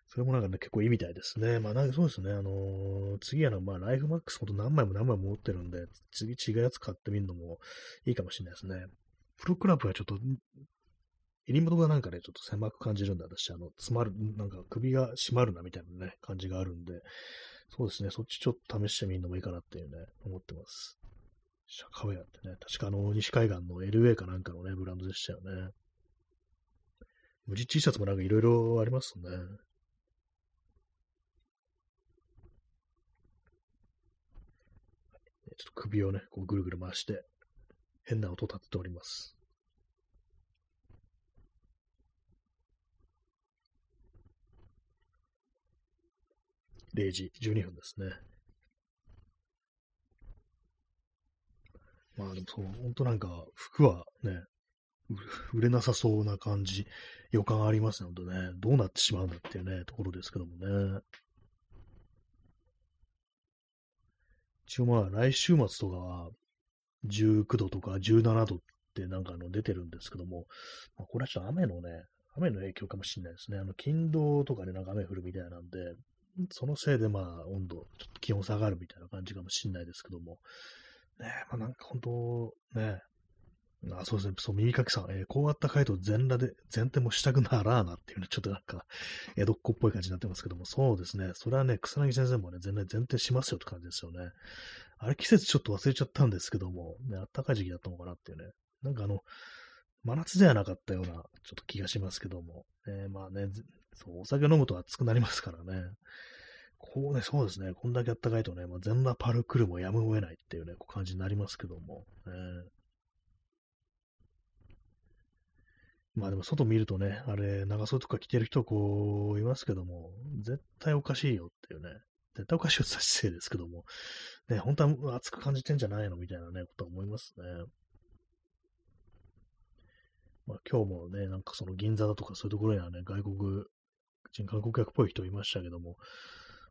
それもなんかね、結構いいみたいですね。まあ、なんかそうですね。あのー、次はの、まあ、ライフマックスほんと何枚も何枚も持ってるんで、次違うやつ買ってみるのもいいかもしれないですね。プロクラブはちょっと、襟元がなんかね、ちょっと狭く感じるんで、私、あの、詰まる、なんか首が締まるなみたいなね、感じがあるんで、そうですね、そっちちょっと試してみるのもいいかなっていうね、思ってます。シャカウェアってね、確かあの、西海岸の LA かなんかのね、ブランドでしたよね。無地 T シャツもなんかいろいろありますね。ちょっと首をね、こうぐるぐる回して、変な音立てております。0時12分ですね。まあでもそう、ほんとなんか、服はね、売れなさそうな感じ、予感ありますのでね、どうなってしまうんだっていうね、ところですけどもね。一応まあ来週末とかは19度とか17度ってなんかあの出てるんですけども、まあ、これはちょっと雨のね、雨の影響かもしれないですね。あの、金土とかでなんか雨降るみたいなんで、そのせいでまあ温度、ちょっと気温下がるみたいな感じかもしれないですけども、ねまあなんか本当、ねあ、そうですね。そう、耳かきさん、えー、こうあったかいと全裸で、前転もしたくならーなっていうね、ちょっとなんか、江戸っ子っぽい感じになってますけども、そうですね。それはね、草薙先生もね、全然前転しますよって感じですよね。あれ、季節ちょっと忘れちゃったんですけども、ね、あったかい時期だったのかなっていうね。なんかあの、真夏ではなかったような、ちょっと気がしますけども。えー、まあね、そう、お酒飲むと暑くなりますからね。こうね、そうですね。こんだけあったかいとね、まあ、全裸パルクルもやむを得ないっていうね、こう感じになりますけども。えーまあでも外見るとね、あれ、長袖とか着てる人こういますけども、絶対おかしいよっていうね、絶対おかしいよって失礼ですけども、ね、本当は熱く感じてんじゃないの？みたいなね、ことは思いますね。まあ今日もね、なんかその銀座だとかそういうところにはね、外国人観光客っぽい人いましたけども、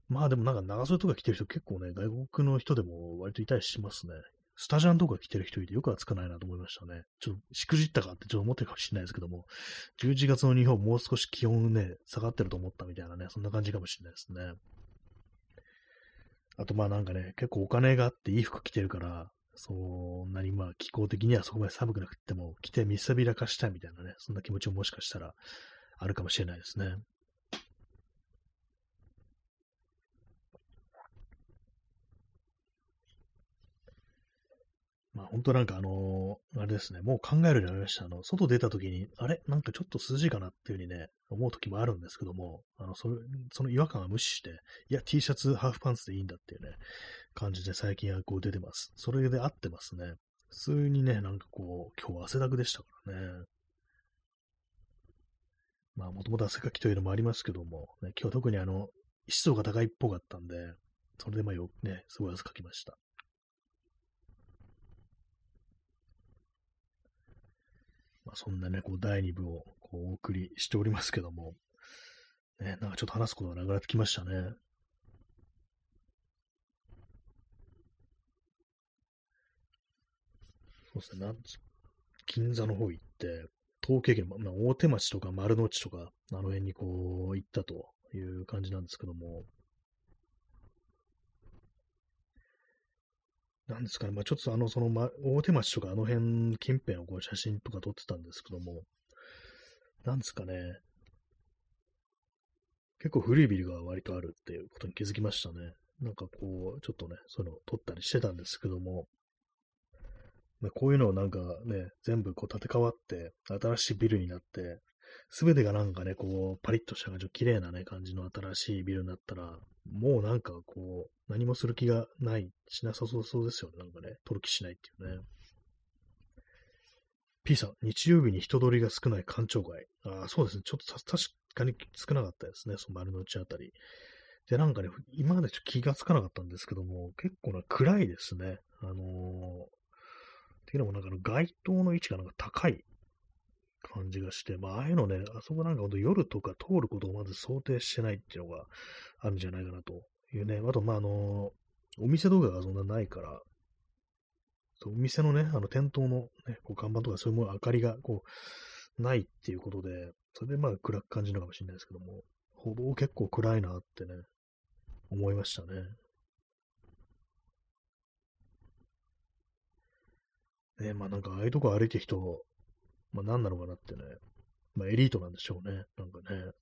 まあでもなんか長袖とか着てる人結構ね、外国の人でも割といたりしますね。スタジャンとか着てる人いてよく暑くないなと思いましたね。ちょっとしくじったかってちょっと思ってるかもしれないですけども、11月の日本もう少し気温ね、下がってると思ったみたいなね、そんな感じかもしれないですね。あとまあなんかね、結構お金があっていい服着てるから、そんなにまあ気候的にはそこまで寒くなくても着て見せびらかしたいみたいなね、そんな気持ちももしかしたらあるかもしれないですね。まあ本当なんかあのー、あれですね、もう考えるようになりました。あの、外出た時に、あれ？なんかちょっと涼しいかなっていうふうにね、思う時もあるんですけども、あの、それ、その違和感は無視して、いや、T シャツ、ハーフパンツでいいんだっていうね、感じで最近はこう出てます。それで合ってますね。普通にね、なんかこう、今日汗だくでしたからね。まあ、もともと汗かきというのもありますけども、ね、今日特にあの、湿度が高いっぽかったんで、それでまあよ、ね、すごい汗かきました。まあ、そんなね、こう、第2部をこうお送りしておりますけども、ね、なんかちょっと話すことがなくなってきましたね。そうですね、なん銀座の方行って、東京駅の、まあ、大手町とか丸の内とか、あの辺にこう行ったという感じなんですけども、なんですかね、まあ、ちょっとあの、その、ま、大手町とかあの辺近辺をこう写真とか撮ってたんですけども、なんですかね、結構古いビルが割とあるっていうことに気づきましたね。なんかこう、ちょっとね、そういうのを撮ったりしてたんですけども、まあ、こういうのをなんかね、全部こう建て替わって、新しいビルになって、すべてがなんかね、こう、パリッとした感じの綺麗なね、感じの新しいビルになったら、もうなんかこう、何もする気がない、しなさそうですよね。なんかね、取る気しないっていうね。P さん、日曜日に人通りが少ない官庁街。ああ、そうですね。ちょっと確かに少なかったですね。その丸の内あたり。で、なんかね、今までちょっと気がつかなかったんですけども、結構な暗いですね。あのー、っていうのもなんかの街灯の位置がなんか高い感じがして、まあ、ああいうのね、あそこなんかほんと夜とか通ることをまず想定してないっていうのがあるんじゃないかなというね。あと、まあ、あの、お店動画がそんなないから、お店のね、あの店頭の、ね、こう看板とかそういうもの、明かりがこう、ないっていうことで、それでまあ暗く感じるのかもしれないですけども、ほぼ結構暗いなってね、思いましたね。ね、まあなんかああいうとこ歩いてる人、まあ何なのかなってね。まあエリートなんでしょうね。なんかね。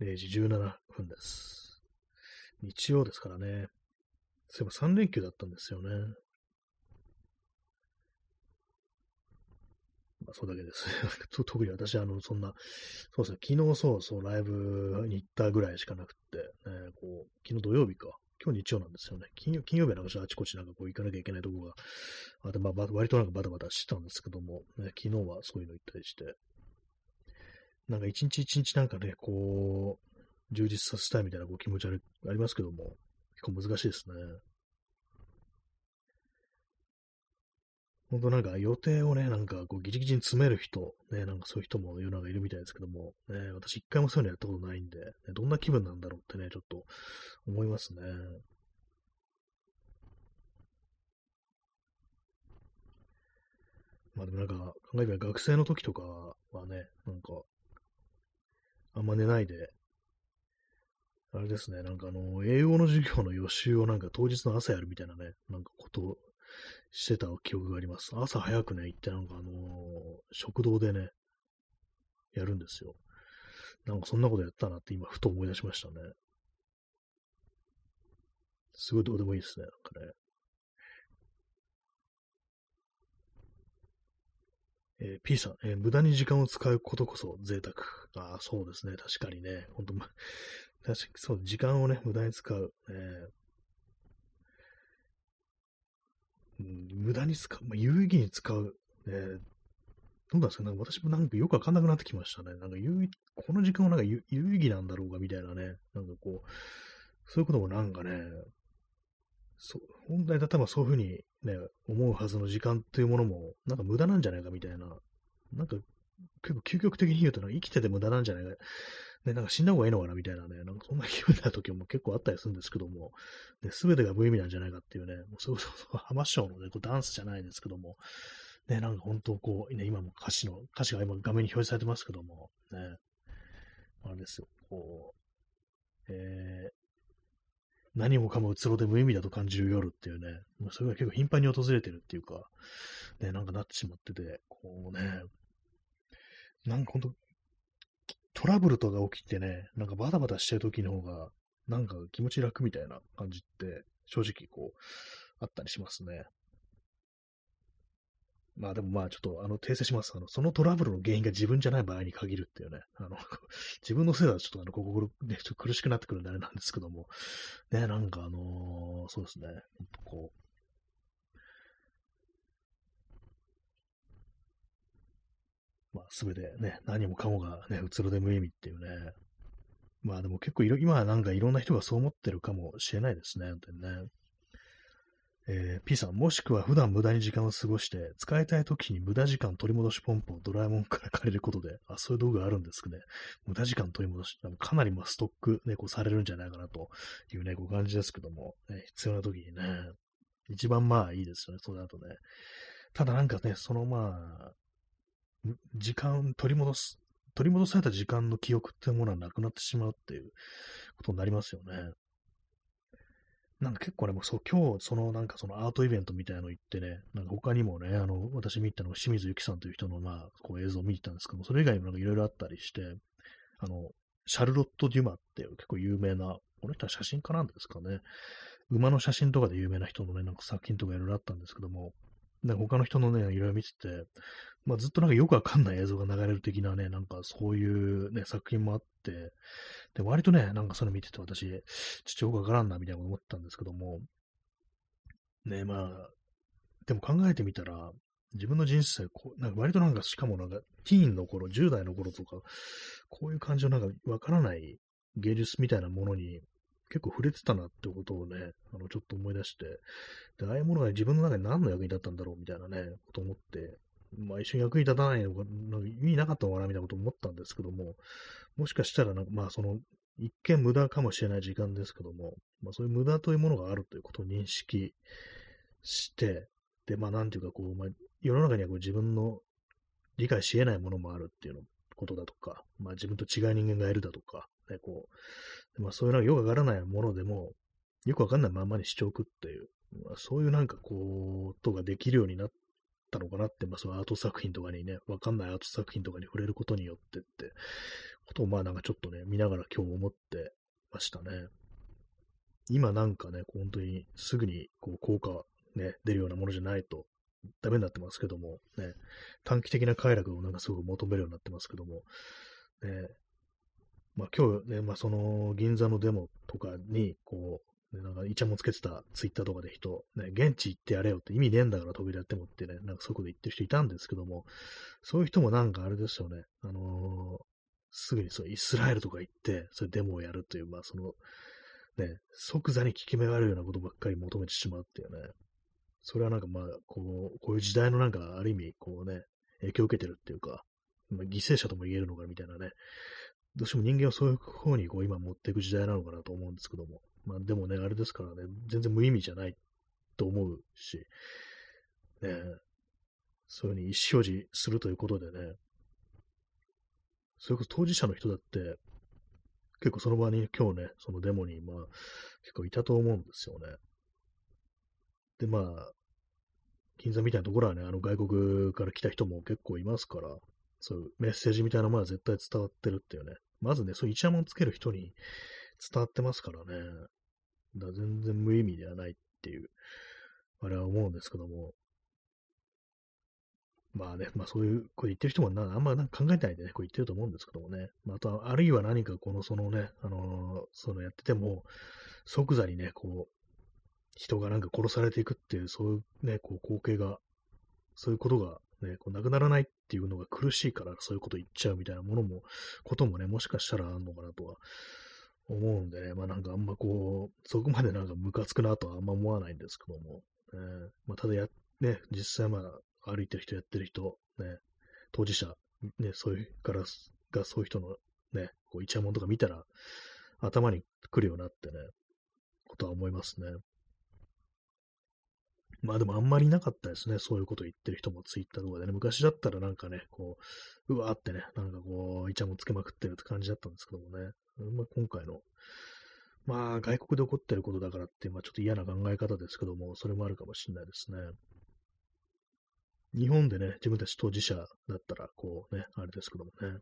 0時17分です。日曜ですからね。そういえば3連休だったんですよね。まあ、そうだけです。特に私、あの、そんな、そうですね、昨日そうそうライブに行ったぐらいしかなくって、ね、こう、昨日土曜日か。今日日曜なんですよね。金曜金曜日はなんかあちこちなんかこう行かなきゃいけないとこが、あとまあ割となんかバタバタしてたんですけども、ね、昨日はそういうの行ったりして、なんか一日一日なんかね、こう、充実させたいみたいなこう気持ちありますけども、結構難しいですね。本当なんか予定をね、なんかこうギチギチに詰める人、ね、なんかそういう人も世の中いるみたいですけども、ね、私一回もそういうのやったことないんで、ね、どんな気分なんだろうってね、ちょっと思いますね。まあでもなんか、考えれば学生の時とかはね、なんか、あんま寝ないで、あれですね、なんかあの、英語の授業の予習をなんか当日の朝やるみたいなね、なんかことしてた記憶があります。朝早くね、行ってなんかあのー、食堂でね、やるんですよ。なんかそんなことやったなって今、ふと思い出しましたね。すごいどうでもいいですね、なんかね。えー、P さん、えー、無駄に時間を使うことこそ贅沢。ああ、そうですね。確かにね。本当確かにそう、時間をね、無駄に使う。えー、無駄に使う、まあ、有意義に使う、ね、どうなんですか？なんか私もなんかよくわかんなくなってきましたね。なんか有この時間はなんか有意義なんだろうかみたいなね。なんかこう、そういうこともなんかね、そう本来だったらそういうふうにね、思うはずの時間っていうものも、なんか無駄なんじゃないかみたいな。なんか結構究極的に言うと、生きてて無駄なんじゃないかね、なんか死んだ方がいいのかなみたいなね、なんかそんな気分になる時も結構あったりするんですけども、す、べ、てが無意味なんじゃないかっていうね、もうそうそうそ う、浜ショーのね、こうダンスじゃないですけども、ね、なんか本当こう、ね、今も歌詞の、歌詞が今画面に表示されてますけども、ね、あれですよ、こう、えー、何もかもうつろで無意味だと感じる夜っていうね、もうそれが結構頻繁に訪れてるっていうか、ね、なんかなってしまってて、こうね、なんか本当トラブルとか起きてね、なんかバタバタしてる時の方が、なんか気持ち楽みたいな感じって、正直こう、あったりしますね。まあでもまあちょっとあの訂正します。あの、そのトラブルの原因が自分じゃない場合に限るっていうね。あの、自分のせいだとちょっとあの、心、ね、ちょっと苦しくなってくるんであれなんですけども。ね、なんかあのー、そうですね。こまあすべてね、何もかもがね、うつろで無意味っていうね。まあでも結構いろ、今はなんかいろんな人がそう思ってるかもしれないですね。本当にね。えー、P さん、もしくは普段無駄に時間を過ごして、使いたい時に無駄時間取り戻しポンプをドラえもんから借りることで、あ、そういう道具があるんですね。無駄時間取り戻し、かなりまストック、ね、こうされるんじゃないかなというね、こう感じですけども、ね、必要な時にね、一番まあいいですよね、それだとね。ただなんかね、そのまあ、時間取り戻す、取り戻された時間の記憶っていうものはなくなってしまうっていうことになりますよね。なんか結構ね、もうそう、今日、そのなんかそのアートイベントみたいなの行ってね、なんか他にもね、あの、私見たの清水由紀さんという人の、まあ、こう映像を見てたんですけども、それ以外にもなんかいろいろあったりして、あの、シャルロット・デュマっていう結構有名な、この人は写真家なんですかね。馬の写真とかで有名な人のね、なんか作品とかいろいろあったんですけども、なんか他の人のね、いろいろ見てて、まあずっとなんかよくわかんない映像が流れる的なね、なんかそういうね、作品もあって、で、割とね、なんかそれ見てて私、ちょっとよくわからんなみたいなこと思ったんですけども、ね、まあ、でも考えてみたら、自分の人生、こうなんか割となんか、しかもなんか、ティーンの頃、10代の頃とか、こういう感じのなんか、わからない芸術みたいなものに結構触れてたなってことをね、あの、ちょっと思い出して、で、ああいうものが自分の中に何の役に立ったんだろうみたいなね、こと思って、まあ一緒に役に立たないのが、なんか意味なかったのかなみたいなこと思ったんですけども、もしかしたらなんか、まあその、一見無駄かもしれない時間ですけども、まあそういう無駄というものがあるということを認識して、で、まあなんていうかこう、まあ世の中にはこう自分の理解し得ないものもあるっていうのことだとか、まあ自分と違う人間がいるだとか、ね、こう、まあそういうのがよくわからないものでも、よくわかんないままにしておくっていう、まあ、そういうなんかこう、とができるようになったのかなって、まあそういうアート作品とかにね、わかんないアート作品とかに触れることによってって、ことをまあなんかちょっとね、見ながら今日思ってましたね。今なんかね、本当にすぐにこう効果ね、出るようなものじゃないとダメになってますけども、ね、短期的な快楽をなんかすごく求めるようになってますけども、ね、まあ今日ね、まあその銀座のデモとかに、こう、ね、なんかイチャモンつけてたツイッターとかで人、ね、現地行ってやれよって意味ねえんだから飛び出ってもってね、なんかそこと言ってる人いたんですけども、そういう人もなんかあれですよね、あのー、すぐにそうイスラエルとか行って、そういうデモをやるという、まあその、ね、即座に効き目があるようなことばっかり求めてしまうっていうね、それはなんかまあ、こう、こういう時代のなんかある意味、こうね、影響を受けてるっていうか、まあ、犠牲者とも言えるのかみたいなね、どうしても人間をそういう方にこう今持っていく時代なのかなと思うんですけども。まあでもね、あれですからね、全然無意味じゃないと思うし、ね、そういうふうに意思表示するということでね、それこそ当事者の人だって、結構その場に今日ね、そのデモに、まあ、結構いたと思うんですよね。で、まあ、銀座みたいなところはね、あの外国から来た人も結構いますから、そういうメッセージみたいなものは絶対伝わってるっていうね。まずね、そういうイチャモンつける人に伝わってますからね。だ全然無意味ではないっていう、あれは思うんですけども。まあね、まあそういう、これ言ってる人もなあんまなんか考えてないでね、こう言ってると思うんですけどもね。まあ、あとは、あるいは何かこの、そのね、あのー、そのやってても、即座にね、こう、人がなんか殺されていくっていう、そういうね、こう光景が、そういうことがね、こうなくならないっていうのが苦しいからそういうこと言っちゃうみたいなものも、こともね、もしかしたらあんのかなとは思うんでね、まあなんかあんまこう、そこまでなんかムカつくなとはあんま思わないんですけども、えー、まあただや、ね、実際まあ歩いてる人やってる人、ね、当事者、ね、そういうからがそういう人のね、こうイチャモンとか見たら頭に来るようなってね、ことは思いますね。まあでもあんまりなかったですね。そういうこと言ってる人もツイッターとかでね。昔だったらなんかね、こう、うわーってね、なんかこう、イチャもつけまくってるって感じだったんですけどもね。まあ、今回の、まあ外国で起こってることだからって、まあちょっと嫌な考え方ですけども、それもあるかもしれないですね。日本でね、自分たち当事者だったら、こうね、あれですけどもね。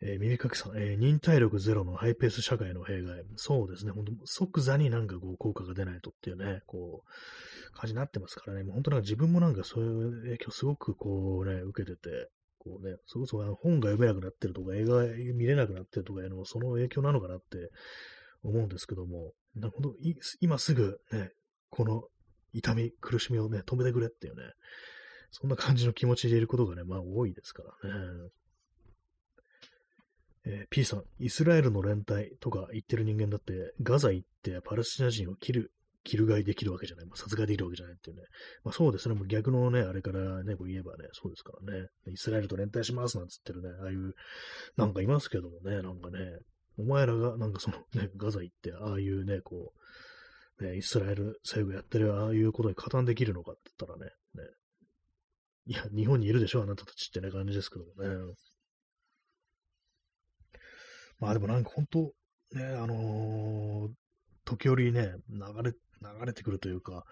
えー、耳かきさん、えー、忍耐力ゼロのハイペース社会の弊害。そうですね、本当即座になんかこう効果が出ないとっていうね、こう、感じになってますからね、もう本当なんか自分もなんかそういう影響すごくこうね、受けてて、こうね、そこそこ本が読めなくなってるとか、映画見れなくなってるとかいうのもその影響なのかなって思うんですけども、なんか本当今すぐね、この痛み、苦しみをね、止めてくれっていうね、そんな感じの気持ちでいることがね、まあ多いですからね。えー、P さん、イスラエルの連帯とか言ってる人間だって、ガザ行ってパレスチナ人を切る、切るがいできるわけじゃない。まあ、殺害できるわけじゃないっていうね。まあそうですね。もう逆のね、あれからね、こう言えばね、そうですからね。イスラエルと連帯しますなんつってるね、ああいう、なんかいますけどもね、なんかね、お前らがなんかそのね、ガザ行って、ああいうね、こう、ね、イスラエル政府やってるああいうことに加担できるのかって言ったらね、ね。いや、日本にいるでしょ、あなたたちってね、感じですけどもね。まあでもなんか本当、ね、あのー、時折ね、流れ、流れてくるというか、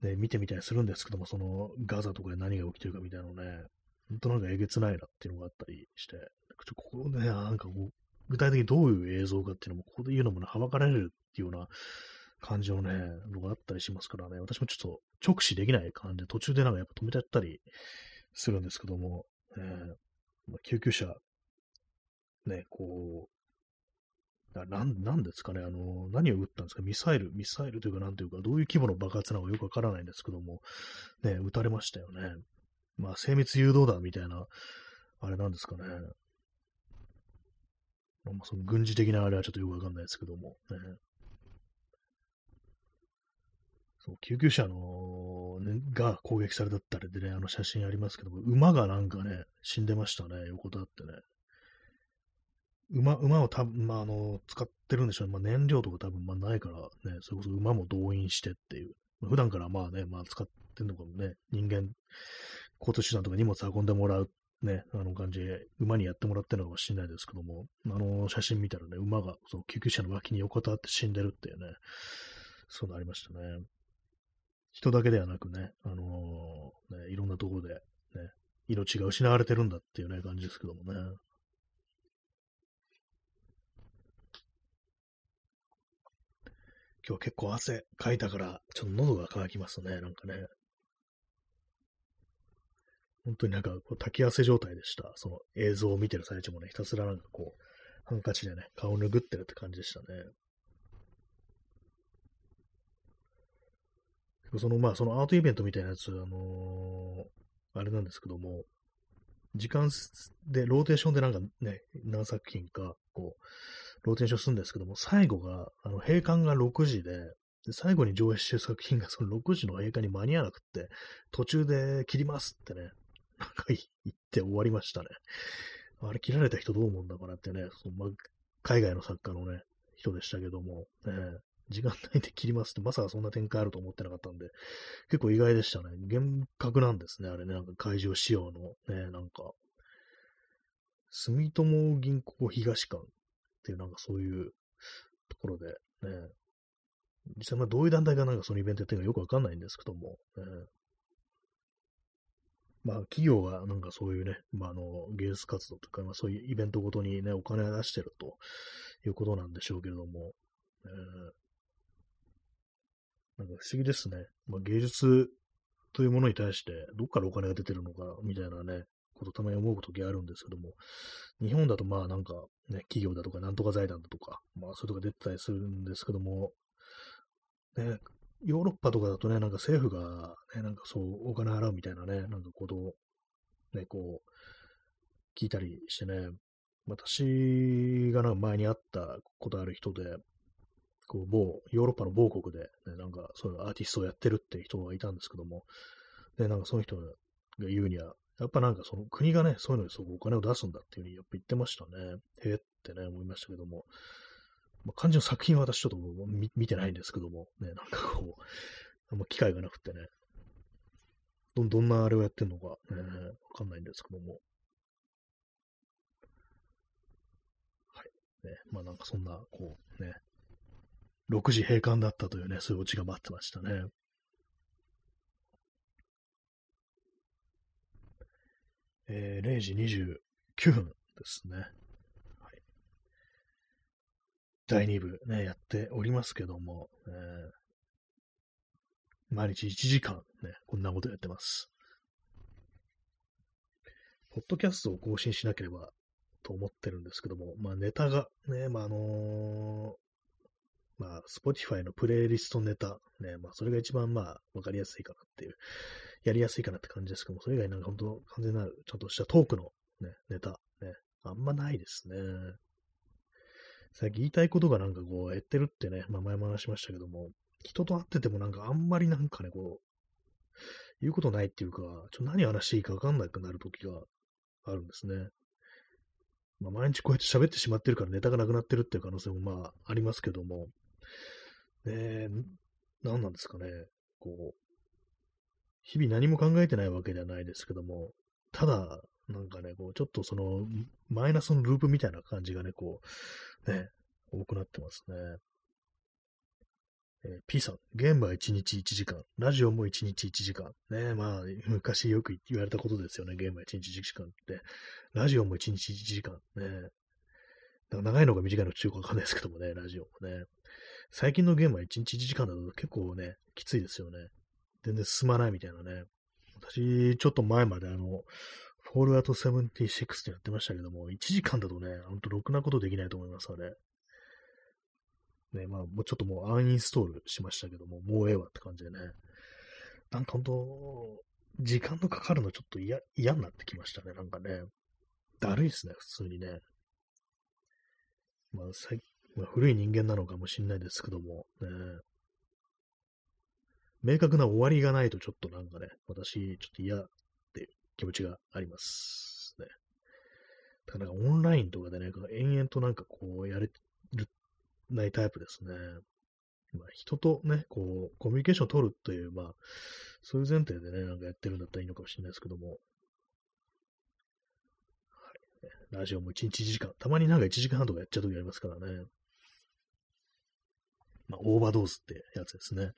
ね、見てみたりするんですけども、そのガザとかで何が起きてるかみたいなのね、本当なんかえげつないなっていうのがあったりして、ちょここね、なんかこう、具体的にどういう映像かっていうのも、ここで言うのもね、はばかられるっていうような感じのね、のがあったりしますからね、私もちょっと直視できない感じで、途中でなんかやっぱ止めちゃったりするんですけども、えー、救急車ね、こう、なん、なんですかね、あの、何を撃ったんですか？ミサイル、ミサイルというか、なんというか、どういう規模の爆発なのかよくわからないんですけども、ね、撃たれましたよね。まあ、精密誘導弾みたいな、あれなんですかね。まあ、その軍事的なあれはちょっとよくわかんないですけども、ね。そう救急車の、ね、が攻撃されたったりでね、あの写真ありますけども、馬がなんかね、死んでましたね、横たわってね。馬、馬を多分、まあ、あの、使ってるんでしょうね。まあ、燃料とか多分、まあ、ないからね、それこそ馬も動員してっていう。まあ、普段からまあね、まあ、使ってんのかもね、人間、交通手段とか荷物運んでもらう、ね、あの感じで、馬にやってもらってるのかもしれないですけども、あの、写真見たらね、馬が、その救急車の脇に横たわって死んでるっていうね、そうなりましたね。人だけではなくね、あのー、ね、いろんなところで、ね、命が失われてるんだっていうね、感じですけどもね。今日結構汗かいたから、ちょっと喉が渇きますね、なんかね。本当になんか、こう、滝汗状態でした。その映像を見てる最中もね、ひたすらなんかこう、ハンカチでね、顔を拭ってるって感じでしたね。その、まあ、そのアートイベントみたいなやつ、あのー、あれなんですけども、時間で、ローテーションでなんかね、何作品か、こう、ローテーションするんですけども、最後が、あの、閉館が6時で、で最後に上映してる作品がその6時の閉館に間に合わなくって、途中で切りますってね、なんか言って終わりましたね。あれ切られた人どう思うんだかなってね、そのま海外の作家のね、人でしたけども、ね、時間内で切りますって、まさかそんな展開あると思ってなかったんで、結構意外でしたね。厳格なんですね、あれね、なんか会場仕様のね、なんか、住友銀行東館っていうなんかそういうところで、ね、実際まあどういう団体がなんかそのイベントやってるかよくわかんないんですけども、ね、まあ企業がなんかそういうね、まああの芸術活動とか、まあそういうイベントごとにね、お金を出してるということなんでしょうけれども、えー、なんか不思議ですね。まあ芸術というものに対してどっからお金が出てるのかみたいなね、ことたまに思う時あるんですけども、日本だとまあなんかね、企業だとかなんとか財団だとか、まあそういうとこ出てたりするんですけども、ね、ヨーロッパとかだとね、なんか政府がね、なんかそうお金払うみたいなね、なんかことをね、こう、聞いたりしてね、私がなんか前に会ったことある人で、こう、某、ヨーロッパの某国で、ね、なんかそういうアーティストをやってるって人がいたんですけども、で、なんかその人が言うには、やっぱなんかその国がね、そういうのにすごくお金を出すんだっていうふうにやっぱ言ってましたね。へえってね、思いましたけども。まあ、漢字の作品は私ちょっと見てないんですけども、ね、なんかこう、あんま機会がなくてね、ど、どんなあれをやってんのか、ね、わかんないんですけども。はい。ね、まあなんかそんな、こうね、6時閉館だったというね、そういうオチが待ってましたね。えー、0時29分ですね。はい第2部ね、やっておりますけども、えー、毎日1時間ね、こんなことやってます。ポッドキャストを更新しなければと思ってるんですけども、まあネタがね、まああのー、まあ、Spotify のプレイリストネタ、ね、まあ、それが一番まあ、わかりやすいかなっていう、やりやすいかなって感じですけども、それ以外なんか本当、完全なる、ちゃんとしたトークのね、ネタ、ね、あんまないですね。最近言いたいことがなんかこう、減ってるってね、まあ前も話しましたけども、人と会っててもなんかあんまりなんかね、こう、言うことないっていうか、ちょ何話していいかわかんなくなる時があるんですね。まあ、毎日こうやって喋ってしまってるからネタがなくなってるっていう可能性もまあありますけども、ね何なんですかね、こう、日々何も考えてないわけではないですけども、ただ、なんかね、こう、ちょっとその、マイナスのループみたいな感じがね、こう、ね、多くなってますね。えー、P さん、ゲームは1日1時間、ラジオも1日1時間。ね、まあ、昔よく言われたことですよね、ゲームは1日1時間って。ラジオも1日1時間。ね。だか長いのか短いのか中古わかんないですけどもね、ラジオもね。最近のゲームは1日1時間だと結構ね、きついですよね。全然進まないみたいなね。私、ちょっと前まであの、フォールアウト76ってやってましたけども、1時間だとね、ほんとろくなことできないと思います、あれ。ね、まあ、もうちょっともうアンインストールしましたけども、もうええわって感じでね。なんかほんと、時間のかかるのちょっと嫌、嫌になってきましたね、なんかね。だるいっすね、普通にね。まあ、最まあ、古い人間なのかもしれないですけども、ね。明確な終わりがないとちょっとなんかね、私、ちょっと嫌っていう気持ちがありますね。だからオンラインとかでね、延々となんかこうやれるないタイプですね。まあ、人とね、こう、コミュニケーションを取るという、まあ、そういう前提でね、なんかやってるんだったらいいのかもしれないですけども。はい。ラジオも1日1時間、たまになんか1時間半とかやっちゃうときありますからね。まあ、オーバードーズってやつですね。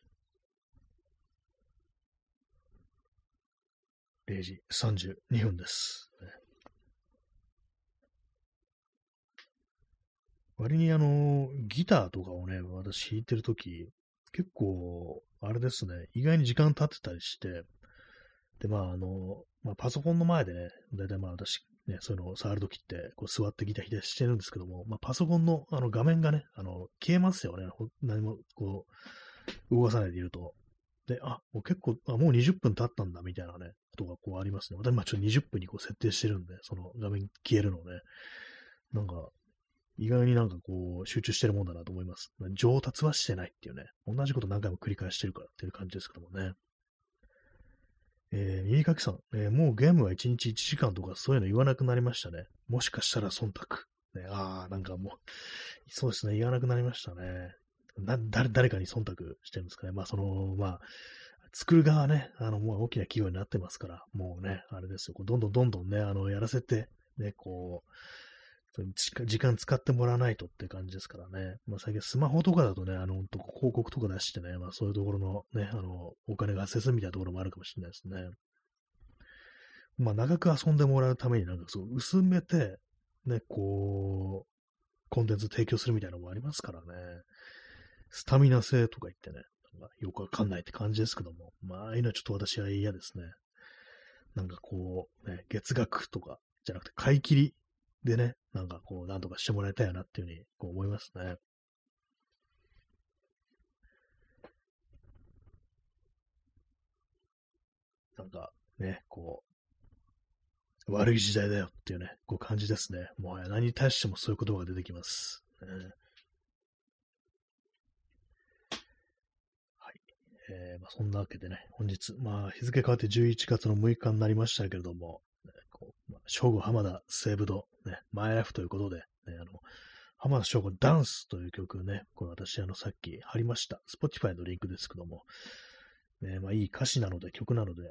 0時32分です。割にあの、ギターとかをね、私弾いてるとき、結構、あれですね、意外に時間経ってたりして、で、まああの、まあ、パソコンの前でね、だいたいまあ私、ね、そういうのを触るときって、こう座ってギター弾いてしてるんですけども、まあ、パソコンのあの画面がね、あの、消えますよね。何も、こう、動かさないでいると。で、あ、もう結構、あ、もう20分経ったんだ、みたいなね、ことがこうありますね。私、まあちょっと20分にこう設定してるんで、その画面消えるのね。なんか、意外になんかこう、集中してるもんだなと思います。上達はしてないっていうね。同じこと何回も繰り返してるからっていう感じですけどもね。えー、右かきさん、えー、もうゲームは1日1時間とかそういうの言わなくなりましたね。もしかしたら忖度。ね、ああ、なんかもう、そうですね、言わなくなりましたね。な、誰、誰かに忖度してるんですかね。まあ、その、まあ、作る側ね、あの、もう大きな企業になってますから、もうね、あれですよ、こうどんどんどんどんね、あの、やらせて、ね、こう、時間使ってもらわないとって感じですからね。まあ、最近スマホとかだとね、あの、広告とか出してね、まあそういうところのね、あの、お金が発生するみたいなところもあるかもしれないですね。まあ長く遊んでもらうためになんかそう薄めて、ね、こう、コンテンツ提供するみたいなのもありますからね。スタミナ性とか言ってね、なんかよくわかんないって感じですけども、まあ、ああいうのはちょっと私は嫌ですね。なんかこう、ね、月額とかじゃなくて買い切りでね、なんかこう、なんとかしてもらいたいなっていうふうにこう思いますね。なんかね、こう、悪い時代だよっていうね、こう感じですね。もはや何に対してもそういう言葉が出てきます。ね、えー、まあ、そんなわけでね、本日、まあ日付変わって11月の6日になりましたけれども、こう、まあ、正午浜田西武堂、ね、マイライフということで、ね、あの、浜田省吾ダンスという曲ね、これ私あのさっき貼りました。Spotify のリンクですけども、ね、まあいい歌詞なので、曲なので、ね、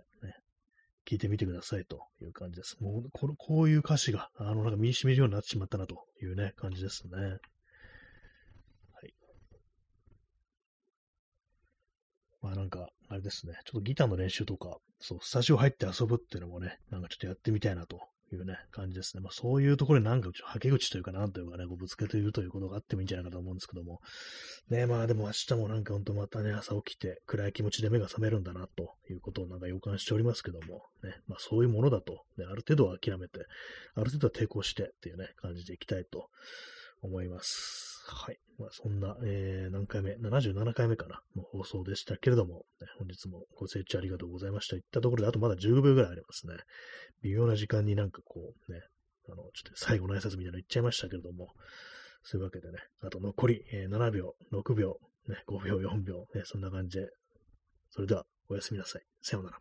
聞いてみてくださいという感じです。もう、このこういう歌詞が、あの、なんか身に染みるようになってしまったなというね、感じですね。はい。まあなんか、あれですね、ちょっとギターの練習とか、そう、スタジオ入って遊ぶっていうのもね、なんかちょっとやってみたいなというね、感じですね。まあそういうところになんか、はけ口というか、なんというかね、こうぶつけているということがあってもいいんじゃないかと思うんですけども。ね、まあでも明日もなんかほんとまたね、朝起きて暗い気持ちで目が覚めるんだな、ということをなんか予感しておりますけども、ね、まあそういうものだと、ね、ある程度は諦めて、ある程度は抵抗してっていうね、感じでいきたいと思います。はい。まあ、そんな、えー、何回目 ?77 回目かなの放送でしたけれども、ね、本日もご清聴ありがとうございました。いったところで、あとまだ15秒ぐらいありますね。微妙な時間になんかこうね、あの、ちょっと最後の挨拶みたいなの言っちゃいましたけれども、そういうわけでね、あと残り、え、7秒、6秒、ね、5秒、4秒、ね、そんな感じで、それではおやすみなさい。さようなら。